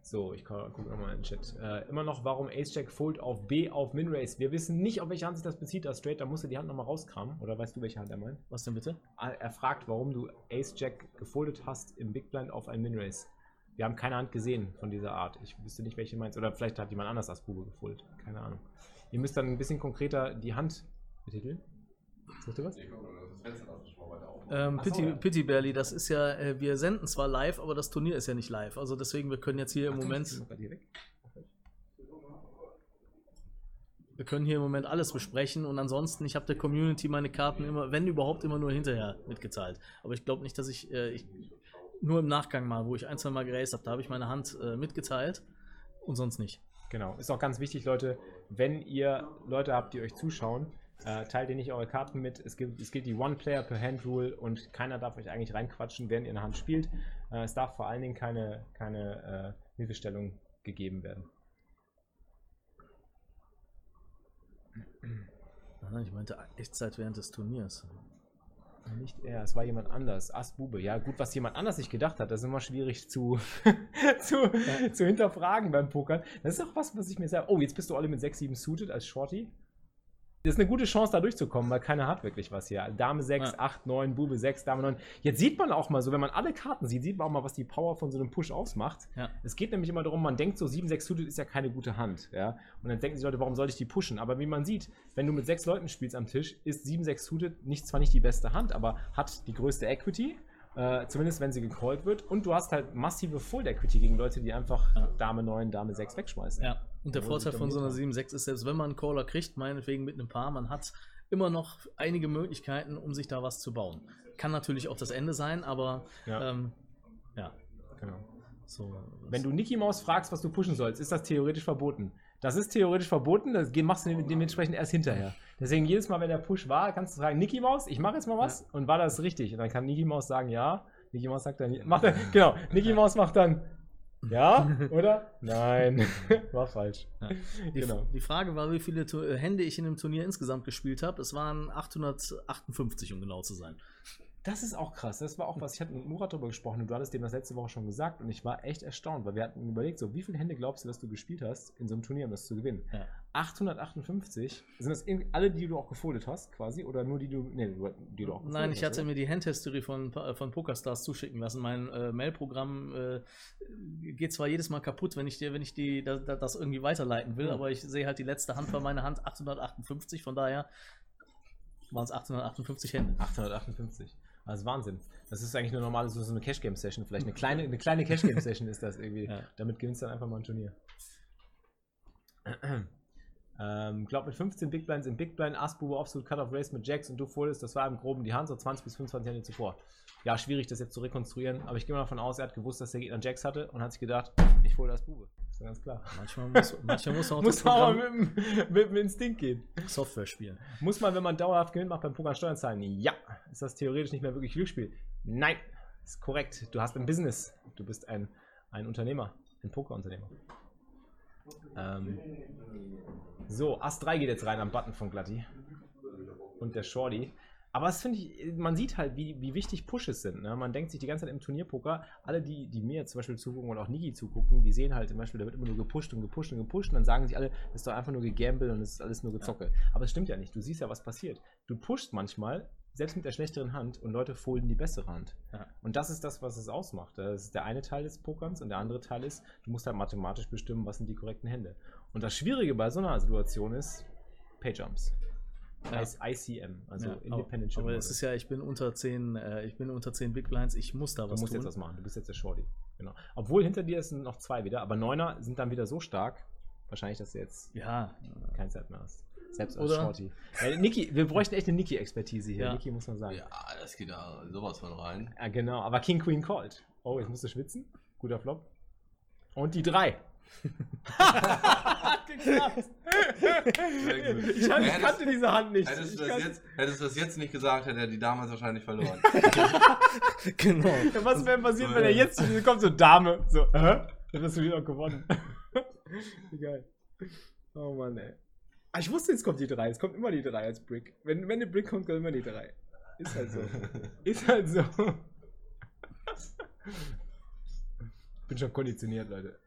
So, ich gucke nochmal in den Chat. Äh, immer noch, warum Ace-Jack Fold auf B auf Min-Race? Wir wissen nicht, auf welche Hand sich das bezieht. Da straight, da musst du die Hand nochmal rauskramen. Oder weißt du, welche Hand er meint? Was denn bitte? Ah, Er fragt, warum du Ace-Jack gefoldet hast im Big Blind auf ein Min-Race. Wir haben keine Hand gesehen von dieser Art. Ich wüsste nicht, welche meinst. Oder vielleicht hat jemand anders als Bube gefoldet. Keine Ahnung. Ihr müsst dann ein bisschen konkreter die Hand betiteln. Sagst du was? Ich guck mal, das Fenster lass ich mal weiter auf. Ähm, Ach so, Pity, ja. Pity Barely, das ist ja, äh, wir senden zwar live, aber das Turnier ist ja nicht live. Also deswegen, wir können jetzt hier im Moment. Wir können hier im Moment alles besprechen und ansonsten, ich habe der Community meine Karten immer, wenn überhaupt, immer nur hinterher mitgeteilt. Aber ich glaube nicht, dass ich, äh, ich nur im Nachgang mal, wo ich ein, zwei Mal geraced habe, da habe ich meine Hand äh, mitgeteilt und sonst nicht. Genau. Ist auch ganz wichtig, Leute, wenn ihr Leute habt, die euch zuschauen, äh, teilt ihr nicht eure Karten mit. Es, gibt, es gilt die One-Player-per-Hand-Rule und keiner darf euch eigentlich reinquatschen, während ihr in der Hand spielt. Äh, es darf vor allen Dingen keine, keine äh, Hilfestellung gegeben werden. Ah, Ich meinte Echtzeit während des Turniers. Nicht er, es war jemand anders. Asbube. Ja, gut, was jemand anders sich gedacht hat, das ist immer schwierig zu, zu, zu hinterfragen beim Pokern. Das ist auch was, was ich mir sage. Oh, jetzt bist du alle mit 6, 7 suited als Shorty. Das ist eine gute Chance, da durchzukommen, weil keiner hat wirklich was hier. Dame 6, Ja. 8, 9, Bube 6, Dame 9. Jetzt sieht man auch mal so, wenn man alle Karten sieht, sieht man auch mal, was die Power von so einem Push ausmacht. Ja. Es geht nämlich immer darum, man denkt so, 7, 6 suited ist ja keine gute Hand. Ja? Und dann denken die Leute, warum soll ich die pushen? Aber wie man sieht, wenn du mit sechs Leuten spielst am Tisch, ist 7, 6 suited nicht, zwar nicht die beste Hand, aber hat die größte Equity. Äh, zumindest wenn sie gecallt wird. Und du hast halt massive Full Equity gegen Leute, die einfach Ja. Dame 9, Dame 6 wegschmeißen. Ja, und der Obwohl Vorteil von so einer dominiert 7-6 ist, selbst wenn man einen Caller kriegt, meinetwegen mit einem Paar, man hat immer noch einige Möglichkeiten, um sich da was zu bauen. Kann natürlich auch das Ende sein, aber Ja. ja, ähm, ja Genau. so. Wenn du Nicky Maus fragst, was du pushen sollst, ist das theoretisch verboten. Das ist theoretisch verboten, das machst du dem- dementsprechend erst hinterher. Deswegen jedes Mal, wenn der Push war, kannst du sagen, Nicky Maus, ich mache jetzt mal was und war das richtig? Und dann kann Nicky Maus sagen, ja. Nicky Maus sagt dann, macht er, genau, Nicky Maus macht dann, ja, oder? Nein, war falsch. Ja. Die, Genau. die Frage war, wie viele äh, Hände ich in dem Turnier insgesamt gespielt habe. Es waren 858, um genau zu sein. Das ist auch krass. Das war auch was. Ich hatte mit Murat darüber gesprochen und du hattest dem das letzte Woche schon gesagt und ich war echt erstaunt, weil wir hatten überlegt, so wie viele Hände glaubst du, dass du gespielt hast in so einem Turnier, um das zu gewinnen? Ja. 858. Sind das irgendwie alle, die du auch gefoldet hast, quasi? Oder nur die du. Nee, die du auch Nein, ich hast, hatte oder? mir die Handhistory von, von PokerStars zuschicken lassen. Mein äh, Mailprogramm äh, geht zwar jedes Mal kaputt, wenn ich dir, wenn ich die, da, da, das irgendwie weiterleiten will, Ja. aber ich sehe halt die letzte Hand war meine Hand 858, von daher waren es 858 Hände. 858. Also Wahnsinn. Das ist eigentlich eine normale, so eine Cash-Game-Session. Vielleicht eine kleine, eine kleine Cash-Game-Session ist das irgendwie. Ja. Damit gewinnst du dann einfach mal ein Turnier. Ähm, glaub mit 15 Big Blinds im Big Blind, Ass-Bube, Offsuit, Cut-Off Race mit Jacks und du foldest, das war im Groben die Hand, so 20 bis 25 Hände zuvor. Ja, schwierig, das jetzt zu rekonstruieren, aber ich gehe mal davon aus, er hat gewusst, dass der Gegner Jacks hatte und hat sich gedacht, ich folge das Bube. Ist ja ganz klar. Manchmal muss, manchmal muss auch Muss man Programm mit, dem- mit dem Instinkt gehen. Software spielen. Muss man, wenn man dauerhaft Gewinn macht, beim Poker Steuern zahlen? Ja. Ist das theoretisch nicht mehr wirklich Glücksspiel? Nein. Ist korrekt. Du hast ein Business. Du bist ein, ein Unternehmer. Ein Pokerunternehmer. Ähm, so, Ass 3 geht jetzt rein am Button von Glatti. Und der Shorty. Aber das finde ich, man sieht halt, wie, wie wichtig Pushes sind. Ne? Man denkt sich die ganze Zeit im Turnierpoker, alle, die, die mir zum Beispiel zugucken und auch Niki zugucken, die sehen halt zum Beispiel, da wird immer nur gepusht und gepusht und gepusht und dann sagen sich alle, das ist doch einfach nur gegambelt und es ist alles nur Gezocke. Aber es stimmt ja nicht. Du siehst ja, was passiert. Du pushst manchmal, selbst mit der schlechteren Hand und Leute folden die bessere Hand. Ja. Und das ist das, was es ausmacht. Das ist der eine Teil des Pokerns und der andere Teil ist, du musst halt mathematisch bestimmen, was sind die korrekten Hände. Und das Schwierige bei so einer Situation ist Payjumps. Ja. Heißt ICM, also Ja, Independent aber, aber Chip es ist ja, ich bin unter 10, äh, ich bin unter 10 Big Blinds, ich muss da Du was musst tun. jetzt was machen. Du bist jetzt der Shorty. Genau. Obwohl hinter dir sind noch zwei wieder, aber Neuner sind dann wieder so stark. Wahrscheinlich, dass du jetzt ja, keine Zeit mehr hast. Selbst als Oder? Shorty. Ja, Niki, wir bräuchten echt eine Niki-Expertise hier. Ja. Niki muss man sagen. Ja, das geht da sowas von rein. Ja, genau. Aber King Queen called. Oh, jetzt musst du schwitzen. Guter Flop. Und die drei. Hat geklappt. Ich, hab- ich Hättest- kannte diese Hand nicht. Hättest du, das jetzt, hättest du das jetzt nicht gesagt, hätte er die damals wahrscheinlich verloren. genau. Ja, was wäre passiert, So, wenn er jetzt zu dir kommt, so Dame, so, hä? Dann hast du wieder gewonnen. Geil. Oh Mann, ey. Ah, ich wusste, jetzt kommt die 3. Es kommt immer die 3 als Brick. Wenn, wenn eine Brick kommt, kommt immer die 3. Ist halt so. Ist halt so. Bin schon konditioniert, Leute.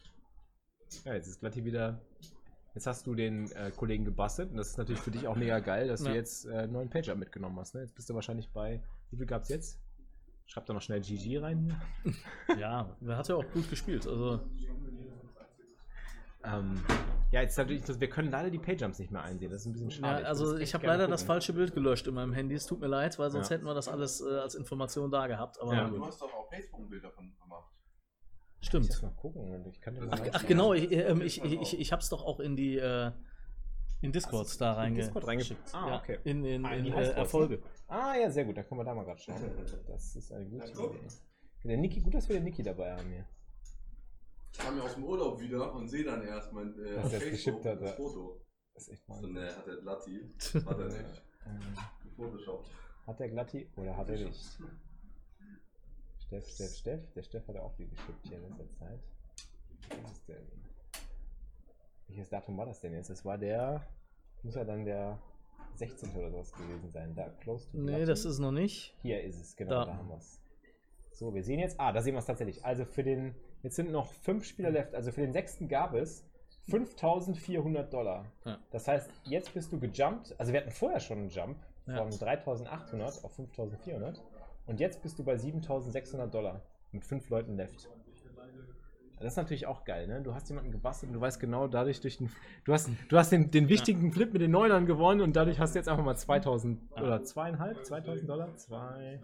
Ja, jetzt ist glatt hier wieder. Jetzt hast du den äh, Kollegen gebastelt und das ist natürlich für dich auch mega geil, dass du Ja. jetzt äh, einen neuen Pager mitgenommen hast. Ne? Jetzt bist du wahrscheinlich bei. Wie viel gab's jetzt? Schreib da noch schnell GG rein hier. Ja, er hat ja auch gut gespielt. Also, Ähm, ja, jetzt natürlich, das, wir können leider die Page-Jumps nicht mehr einsehen. Das ist ein bisschen ja, schade. würde also das ich habe leider das gucken. falsche Bild gelöscht in meinem Handy. Es tut mir leid, weil sonst Ja. hätten wir das alles äh, als Information da gehabt. Aber Ja. Du hast doch auch Facebook-Bilder davon gemacht. Ich stimmt. muss mal gucken. Ich kann Ach, ach genau, ich, ähm, ich, ich, ich, ich hab's doch auch in die äh, in Discord Ach, da in reinge Discord reingeschickt. Ah, ja, okay. In, in, Ah, in in, die äh, Highscores, Erfolge. Ah, ja, sehr gut. Da können wir da mal gerade schauen. Das ist eine gute Idee. Der Niki, gut, dass wir den Niki dabei haben hier. Ich kam ja aus dem Urlaub wieder und sehe dann erst mein äh, geschippt hat, das ja. Foto. Das ist echt So, Wahnsinn. ne, hat der Latti. Hat er nicht. Ähm, Gefotoshoppt. Hat der Glatti oder hat er nicht? Steff, Steff, Steff. Der Steff hat ja auch viel geschickt hier in letzter Zeit. Was ist denn? Welches Datum war das denn jetzt? Das war der. Muss ja dann der 16. oder sowas gewesen sein. Da, close to Nee, Glatti. das ist noch nicht. Hier ist es, genau, da, Da. haben wir es. So, wir sehen jetzt. Ah, da sehen wir es tatsächlich. Also für den. Jetzt sind noch fünf Spieler left. Also für den sechsten gab es 5400 Dollar. Ja. Das heißt, jetzt bist du gejumpt. Also wir hatten vorher schon einen Jump Ja. von 3800 auf 5400. Und jetzt bist du bei 7600 Dollar. Mit fünf Leuten left. Das ist natürlich auch geil, ne? Du hast jemanden gebastelt und du weißt genau dadurch durch den. Du hast, du hast den, den wichtigen Flip mit den Neunern gewonnen und dadurch hast du jetzt einfach mal 2000 Ja. oder zweieinhalb, 2000 Dollar? Zwei.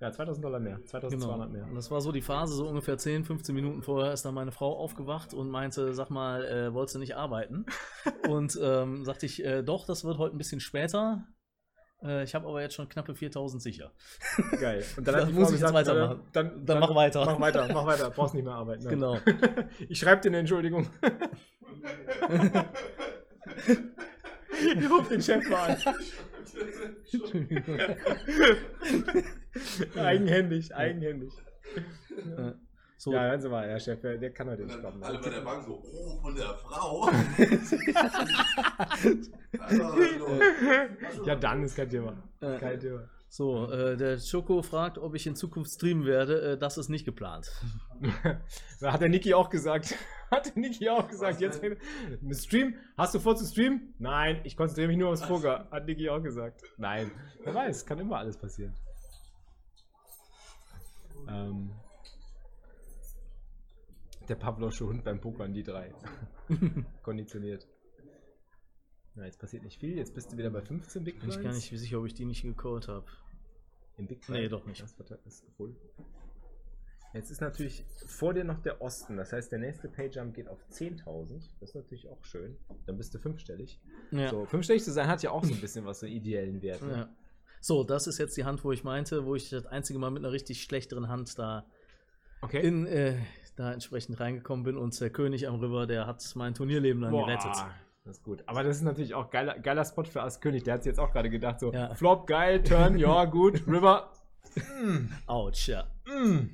Ja. Ja, 2000 Dollar mehr. 2200 Genau. mehr. Und das war so die Phase, so ungefähr 10, 15 Minuten vorher ist dann meine Frau aufgewacht und meinte, sag mal, äh, wolltest du nicht arbeiten? und ähm, sagte ich, äh, doch, das wird heute ein bisschen später. Äh, ich habe aber jetzt schon knappe 4000 sicher. Geil. Und die muss ich jetzt weitermachen. äh, Dann, Dann mach weiter. Mach weiter, mach weiter. Brauchst nicht mehr arbeiten. ne? Genau. Ich schreibe dir eine Entschuldigung. Ich ruf den Chef mal an. eigenhändig, eigenhändig. Äh, so, Ja, hören Sie mal, der Chef, der, kann heute nicht kommen. alle bei der Bank so, oh, von der Frau. Also, Ja, dann ist kein Thema. Äh, Kein Thema. so äh, der Choco fragt, ob ich in Zukunft streamen werde. Äh, das ist nicht geplant. Da hat der Niki auch gesagt. Hat der Niki auch gesagt. Jetzt mit Stream. Hast du vor zu streamen? Nein, ich konzentriere mich nur aufs Poker. Hat Niki auch gesagt. Nein. Wer weiß, kann immer alles passieren. Ähm, der Pavlosche Hund beim Pokern, die drei. Konditioniert. Na, jetzt passiert nicht viel. Jetzt bist du wieder bei 15 Big Bin ich Blinds. gar nicht sicher, ob ich die nicht gecallt habe. Im Big Nee, doch nicht. Das voll. Jetzt ist natürlich vor dir noch der Osten. Das heißt, der nächste Payjump geht auf 10.000. Das ist natürlich auch schön. Dann bist du fünfstellig. Ja. So, fünfstellig zu sein hat ja auch so ein bisschen was so ideellen Wert. Ne? Ja. So, das ist jetzt die Hand, wo ich meinte, wo ich das einzige Mal mit einer richtig schlechteren Hand da Okay. in äh, da entsprechend reingekommen bin und der König am River, der hat mein Turnierleben dann Boah, gerettet. Das ist gut. Aber das ist natürlich auch geiler, geiler Spot für Ass König. Der hat sich jetzt auch gerade gedacht, so Ja. Flop, geil, Turn, ja, gut, River. Autsch, ja. Mm.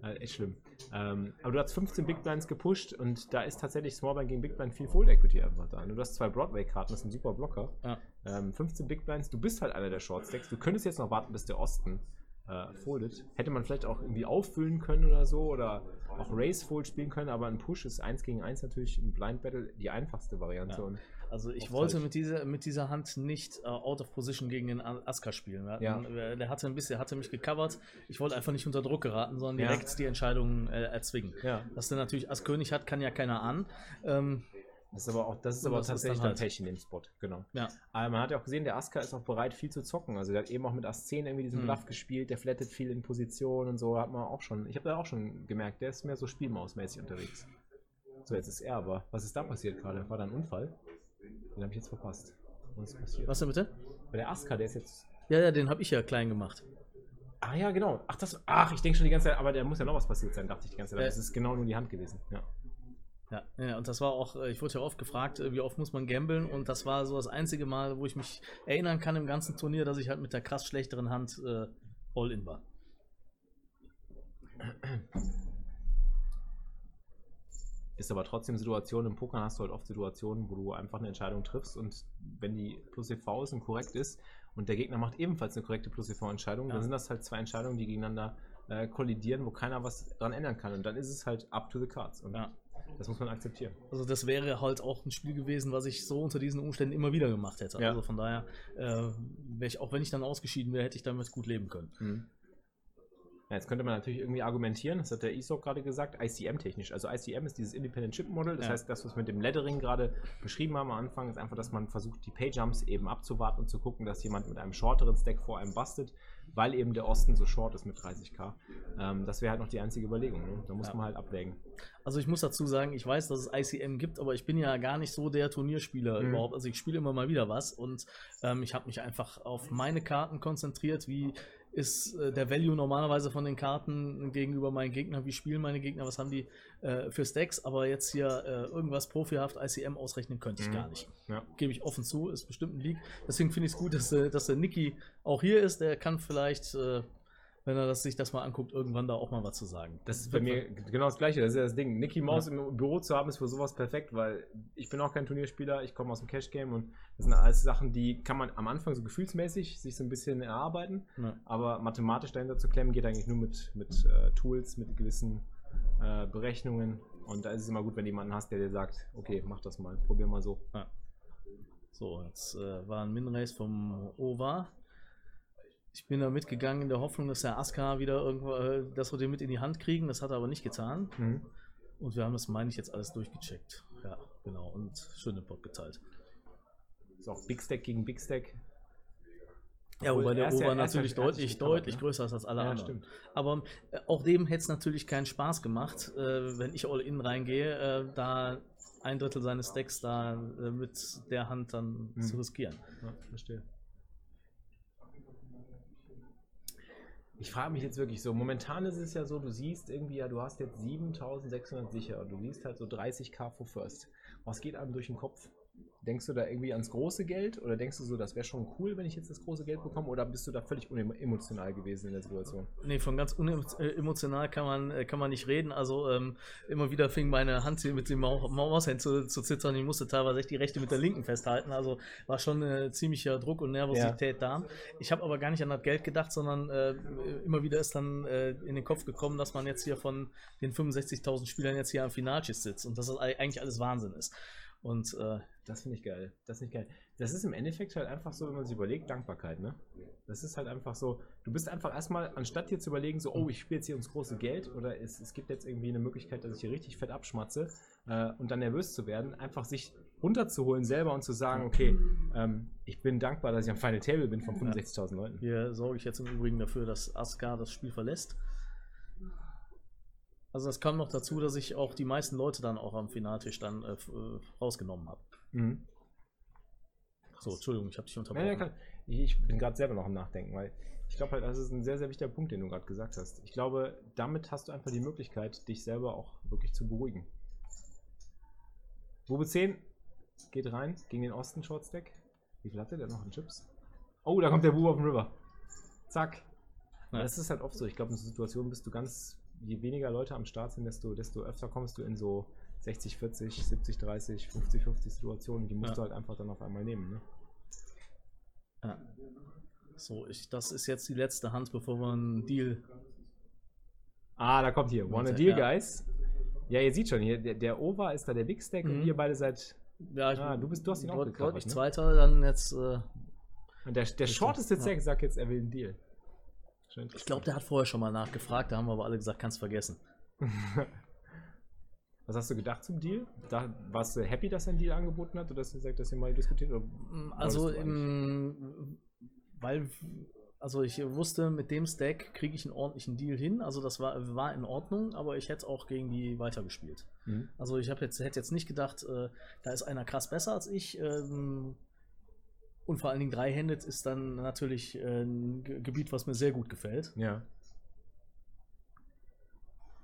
Also echt schlimm. Ähm, aber du hast 15 Big Blinds gepusht und da ist tatsächlich Small Blind gegen Big Blind viel Fold Equity einfach da. Und du hast zwei Broadway-Karten, das ist ein super Blocker. Ja. Ähm, 15 Big Blinds, du bist halt einer der Short Stacks. Du könntest jetzt noch warten, bis der Osten äh, foldet. Hätte man vielleicht auch irgendwie auffüllen können oder so oder auch Race Fold spielen können, aber ein Push ist 1 gegen 1 natürlich im Blind Battle die einfachste Variante. Ja. Also ich wollte halt. mit dieser, mit dieser Hand nicht äh, out of position gegen den Aska spielen. Hatten, Ja. Der hatte ein bisschen, hatte mich gecovert. Ich wollte einfach nicht unter Druck geraten, sondern Ja. direkt die Entscheidung äh, erzwingen. ja, Dass der natürlich Ass König hat, kann ja keiner an. Ähm, das ist aber auch, das ist aber das tatsächlich dann halt- Pech in dem Spot, genau. ja. Aber man hat ja auch gesehen, der Aska ist auch bereit, viel zu zocken. Also der hat eben auch mit Ass 10 irgendwie diesen Mhm. Bluff gespielt, der flattet viel in Position und so, hat man auch schon. Ich habe da auch schon gemerkt, der ist mehr so spielmausmäßig unterwegs. So, jetzt ist er aber. Was ist da passiert gerade? War da ein Unfall? Den habe ich jetzt verpasst. Was ist passiert? Was denn bitte? Bei der Aska, der ist jetzt. Ja, ja, den habe ich ja klein gemacht. Ah ja, genau. Ach, das. Ach, ich denke schon die ganze Zeit, aber da muss ja noch was passiert sein, dachte ich die ganze Zeit. Äh. Das ist genau nur die Hand gewesen. Ja. Ja, ja, und das war auch, äh, ich wurde ja oft gefragt, äh, wie oft muss man gambeln und das war so das einzige Mal, wo ich mich erinnern kann im ganzen Turnier, dass ich halt mit der krass schlechteren Hand äh, All-In war. Ist aber trotzdem Situationen, im Poker hast du halt oft Situationen, wo du einfach eine Entscheidung triffst und wenn die plus EV ist und korrekt ist und der Gegner macht ebenfalls eine korrekte plus EV-Entscheidung, Ja. dann sind das halt zwei Entscheidungen, die gegeneinander äh, kollidieren, wo keiner was dran ändern kann und dann ist es halt up to the cards und Ja. Das muss man akzeptieren. Also das wäre halt auch ein Spiel gewesen, was ich so unter diesen Umständen immer wieder gemacht hätte. Ja. Also von daher, äh, ich, auch wenn ich dann ausgeschieden wäre, hätte ich damit gut leben können. Mhm. Ja, jetzt könnte man natürlich irgendwie argumentieren, das hat der ISOC gerade gesagt, ICM-technisch. Also ICM ist dieses Independent Chip Model, das Ja. heißt, das, was wir mit dem Lettering gerade beschrieben haben am Anfang, ist einfach, dass man versucht, die Pay-Jumps eben abzuwarten und zu gucken, dass jemand mit einem shorteren Stack vor einem bastet, weil eben der Osten so short ist mit 30k. Ähm, das wäre halt noch die einzige Überlegung. Ne? Da muss Ja. man halt abwägen. Also ich muss dazu sagen, ich weiß, dass es ICM gibt, aber ich bin ja gar nicht so der Turnierspieler Mhm. überhaupt. Also ich spiele immer mal wieder was und ähm, ich habe mich einfach auf meine Karten konzentriert. Wie ist äh, der Value normalerweise von den Karten gegenüber meinen Gegnern? Wie spielen meine Gegner? Was haben die äh, für Stacks? Aber jetzt hier äh, irgendwas profihaft ICM ausrechnen könnte ich Mhm. gar nicht. Ja. Gebe ich offen zu, ist bestimmt ein Leak. Deswegen finde ich es gut, dass, äh, dass der Niki auch hier ist. Der kann vielleicht, äh, wenn er das, sich das mal anguckt, irgendwann da auch mal was zu sagen. Das ist bei mir genau das Gleiche, das ist ja das Ding. Nicky Maus im Büro zu haben, ist für sowas perfekt, weil ich bin auch kein Turnierspieler, ich komme aus dem Cash-Game und das sind alles Sachen, die kann man am Anfang so gefühlsmäßig sich so ein bisschen erarbeiten, Ja. aber mathematisch dahinter zu klemmen geht eigentlich nur mit, mit äh, Tools, mit gewissen äh, Berechnungen und da ist es immer gut, wenn du jemanden hast, der dir sagt, okay, mach das mal, probier mal so. So, jetzt äh, war ein Min-Race vom OVA. Ich bin da mitgegangen in der Hoffnung, dass der Aska wieder irgendwo, äh, das wir den mit in die Hand kriegen. Das hat er aber nicht getan. Mhm. Und wir haben das, meine ich, jetzt alles durchgecheckt. Ja, genau. Und schön den Pot geteilt. Ist auch Big Stack gegen Big Stack. Ja, wobei der er ist ja- ja- natürlich sich deutlich, deutlich ne? größer ist als alle Ja, anderen. stimmt. Aber äh, auch dem hätte es natürlich keinen Spaß gemacht, äh, wenn ich All-In reingehe, äh, da ein Drittel seines Stacks da äh, mit der Hand dann Mhm. zu riskieren. Ja, verstehe. Ich frage mich jetzt wirklich so, momentan ist es ja so, du siehst irgendwie, ja, du hast jetzt 7600 sicher und du siehst halt so 30k for first. Was geht einem durch den Kopf? Denkst du da irgendwie ans große Geld oder denkst du so, das wäre schon cool, wenn ich jetzt das große Geld bekomme oder bist du da völlig unemotional gewesen in der Situation? Nee, von ganz unemotional kann man, äh, kann man nicht reden. Also ähm, immer wieder fing meine Hand hier mit dem Mau- Maushand zu, zu zittern. Ich musste teilweise echt die rechte mit der linken festhalten. Also war schon äh, ziemlicher Druck und Nervosität da. Ich habe aber gar nicht an das Geld gedacht, sondern äh, immer wieder ist dann äh, in den Kopf gekommen, dass man jetzt hier von den 65.000 Spielern jetzt hier am Finalschiss sitzt und dass das ei- eigentlich alles Wahnsinn ist. Und äh, Das finde ich geil. Das finde ich geil. Das ist im Endeffekt halt einfach so, wenn man sich überlegt, Dankbarkeit, ne? Das ist halt einfach so, du bist einfach erstmal, anstatt dir zu überlegen, so, oh, ich spiele jetzt hier ums große Geld oder es, es gibt jetzt irgendwie eine Möglichkeit, dass ich hier richtig fett abschmatze äh, und dann nervös zu werden, einfach sich runterzuholen selber und zu sagen, okay, ähm, ich bin dankbar, dass ich am Final Table bin von 65.000 Leuten. Hier sorge ich jetzt im Übrigen dafür, dass Aska das Spiel verlässt. Also das kam noch dazu, dass ich auch die meisten Leute dann auch am Finaltisch dann äh, äh, rausgenommen habe. Mhm. So, Entschuldigung, ich habe dich unterbrochen. ja, klar. Ich bin gerade selber noch am Nachdenken, weil ich glaube halt, das ist ein sehr, sehr wichtiger Punkt, den du gerade gesagt hast. Ich glaube, damit hast du einfach die Möglichkeit, dich selber auch wirklich zu beruhigen. Bube 10 geht rein gegen den Osten Shortstack. Wie viel hat der denn noch in Chips? Oh, da kommt der Bube auf den River. Zack. Ja. Das ist halt oft so. Ich glaube, in so Situationen bist du ganz je weniger Leute am Start sind, desto, desto öfter kommst du in so 60, 40, 70, 30, 50, 50 Situationen. Die musst Ja. du halt einfach dann auf einmal nehmen. Ne? Ja. So, ich, das ist jetzt die letzte Hand, bevor wir einen Deal. Ah, da kommt hier. Wanna Ja. Deal, Guys? Ja, ihr seht schon, hier, der, der Over ist da der Big Stack und Mhm. ihr beide seid. Ja, ich Ah, du bist- du hast ihn auch gecovert, ne? Zweiter, dann jetzt. Äh, Und der, der shorteste Ja. Stack sagt jetzt, er will einen Deal. Ich glaube, der hat vorher schon mal nachgefragt, da haben wir aber alle gesagt, kannst vergessen. Was hast du gedacht zum Deal? Da, warst du happy, dass er einen Deal angeboten hat oder hast du gesagt, dass ihr mal diskutiert? Oder Also, im, weil, also ich wusste, mit dem Stack kriege ich einen ordentlichen Deal hin. Also das war, war in Ordnung, aber ich hätte auch gegen die weitergespielt. Mhm. Also ich jetzt, hätte jetzt nicht gedacht, äh, da ist einer krass besser als ich. Ähm, und vor allen Dingen Dreihanded ist dann natürlich äh, ein Ge- Gebiet, was mir sehr gut gefällt. Ja.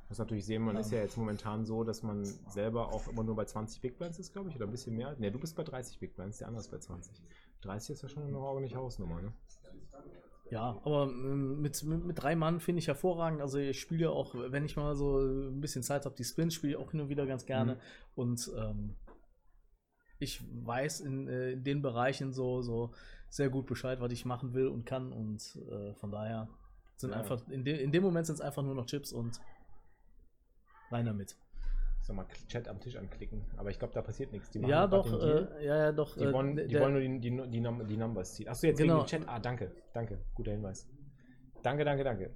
Muss natürlich sehen, man Ja. ist ja jetzt momentan so, dass man selber auch immer nur bei 20 Big Blinds ist, glaube ich, oder ein bisschen mehr. Ne, du bist bei 30 Big Blinds, der andere ist bei 20. 30 ist ja schon eine ordentliche Hausnummer, ne? Ja, aber ähm, mit, mit, mit drei Mann finde ich hervorragend. Also ich spiele ja auch, wenn ich mal so ein bisschen Zeit habe, die Spins spiele ich auch hin und wieder ganz gerne. Mhm. Und ähm, ich weiß in, äh, in den Bereichen so, so sehr gut Bescheid, was ich machen will und kann. Und äh, von daher sind Ja. einfach, in, de, in dem Moment sind es einfach nur noch Chips und rein damit. Soll mal Chat am Tisch anklicken. Aber ich glaube, da passiert nichts. Die machen Ja, doch, äh, ja, ja, doch. die, äh, wollen, die der- wollen nur die, die, die, Num die Numbers ziehen. Achso, jetzt Genau. wegen dem Chat. Ah, danke, danke. Guter Hinweis. Danke, danke, danke.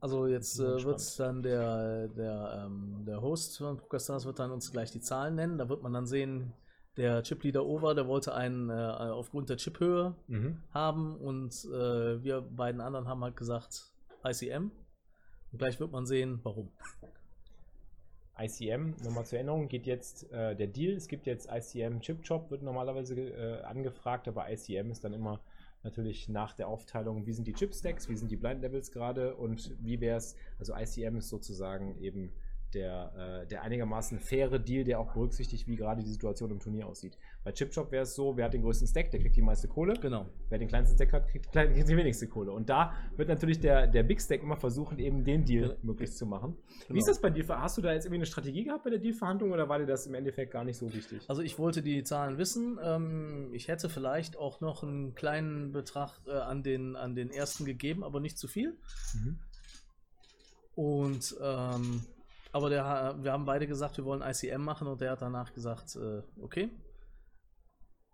Also jetzt äh, wird dann der, der, ähm, der Host von PokerStars wird dann uns gleich die Zahlen nennen. Da wird man dann sehen, der Chip-Leader Over, der wollte einen äh, aufgrund der Chiphöhe Mhm. haben und äh, wir beiden anderen haben halt gesagt ICM. Und gleich wird man sehen, warum. ICM, nochmal zur Erinnerung, geht jetzt äh, der Deal. Es gibt jetzt ICM Chip Chop, wird normalerweise äh, angefragt, aber ICM ist dann immer natürlich nach der Aufteilung, wie sind die Chip Stacks, wie sind die Blind Levels gerade und wie wäre es, also ICM ist sozusagen eben der, äh, der einigermaßen faire Deal, der auch berücksichtigt, wie gerade die Situation im Turnier aussieht. Bei Chip Chop wäre es so, wer hat den größten Stack, der kriegt die meiste Kohle. Genau. Wer den kleinsten Stack hat, kriegt, klein- kriegt die wenigste Kohle. Und da wird natürlich der, der Big Stack immer versuchen, eben den Deal Ja. möglichst zu machen. Wie Genau. ist das bei dir? Hast du da jetzt irgendwie eine Strategie gehabt bei der Dealverhandlung oder war dir das im Endeffekt gar nicht so wichtig? Also ich wollte die Zahlen wissen. Ähm, ich hätte vielleicht auch noch einen kleinen Betrag äh, an, den, an den ersten gegeben, aber nicht zu viel. Mhm. Und ähm, aber der, wir haben beide gesagt, wir wollen ICM machen und der hat danach gesagt, äh, okay.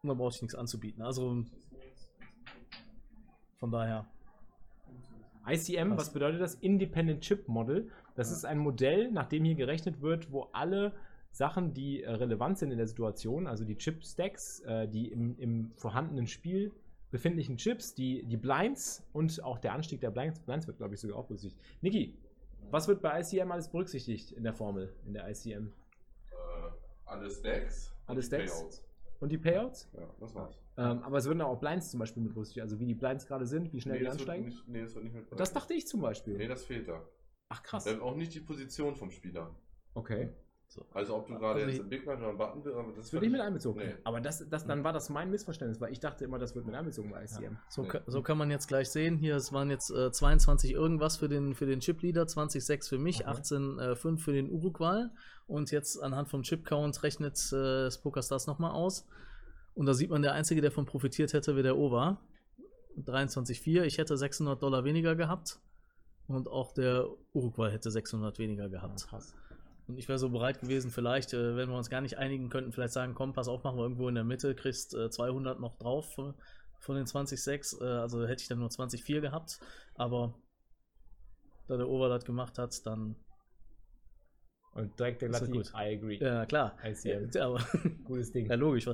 Und dann brauche ich nichts anzubieten. Also von daher. ICM, was bedeutet das? Independent Chip Model. Das ist ein Modell, nach dem hier gerechnet wird, wo alle Sachen, die äh, relevant sind in der Situation, also die Chip Stacks, äh, die im, im vorhandenen Spiel befindlichen Chips, die, die Blinds und auch der Anstieg der Blinds, Blinds wird, glaube ich, sogar auch berücksichtigt. Niki, was wird bei ICM alles berücksichtigt in der Formel, in der ICM? Äh, alle Stacks. Alle und die Stacks? Payouts. Und die Payouts? Ja, das war's. Ähm, aber es würden auch Blinds zum Beispiel mit berücksichtigt, also wie die Blinds gerade sind, wie schnell die das wird ansteigen. nicht, nee, das wird nicht mit Das dachte ich zum Beispiel. Nee, das fehlt da. Ach krass. Auch nicht die Position vom Spieler. Okay. Also ob du gerade Also jetzt die- im Big Blind oder im Button bist, aber das wird nicht mit einbezogen. Nee. Aber das, das, dann war das mein Missverständnis, weil ich dachte immer, das wird mit einbezogen bei ICM. So, Nee. so kann man jetzt gleich sehen. Hier, es waren jetzt äh, 22 irgendwas für den, für den Chip-Leader, 20,6 für mich, Okay. 18,5 für den Uruguay. Und jetzt anhand vom Chip-Count rechnet äh, das PokerStars nochmal aus. Und da sieht man, der Einzige, der davon profitiert hätte, wäre der Over. 23,4. Ich hätte 600 Dollar weniger gehabt. Und auch der Uruguay hätte 600 weniger gehabt. krass. Und ich wäre so bereit gewesen, vielleicht, äh, wenn wir uns gar nicht einigen könnten, vielleicht sagen, komm, pass auf, machen wir irgendwo in der Mitte, kriegst äh, 200 noch drauf von, von den 20,6. Äh, also hätte ich dann nur 20,4 gehabt. Aber da der Over das gemacht hat, dann, Und direkt der das gut. I agree. ja klar. ICM. Ja, aber, Gutes Ding. ja logisch.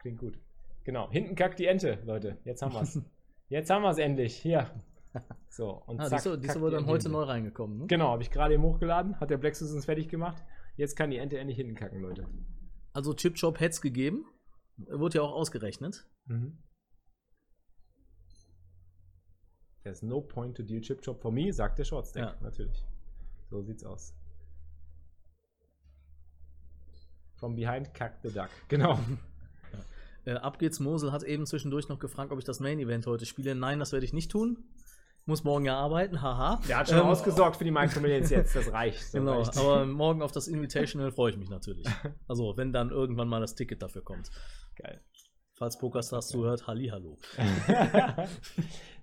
Klingt gut. Genau. Hinten kackt die Ente, Leute. Jetzt haben wir's. Jetzt haben wir's endlich. Hier. So, und ah, zack. die ist, die ist kackt aber die dann heute neu reingekommen. Ne? Genau, habe ich gerade eben hochgeladen. Hat der Blexus uns fertig gemacht. Jetzt kann die Ente endlich hinten kacken, Leute. Also Chip Shop hätte es gegeben. Wurde ja auch ausgerechnet. Mhm. There's no point to deal chip chop for me, sagt der Shortstack. Ja. Natürlich. So sieht's aus. From behind kack the duck. Genau. Äh, ab geht's. Mosel hat eben zwischendurch noch gefragt, ob ich das Main Event heute spiele. Nein, das werde ich nicht tun. Muss morgen ja arbeiten, haha. Der hat schon Ähm, ausgesorgt für die Micromillions jetzt, das reicht. Das Genau, reicht. aber morgen auf das Invitational freue ich mich natürlich. Also, wenn dann irgendwann mal das Ticket dafür kommt. Geil. Falls PokerStars zuhört, Hallihallo.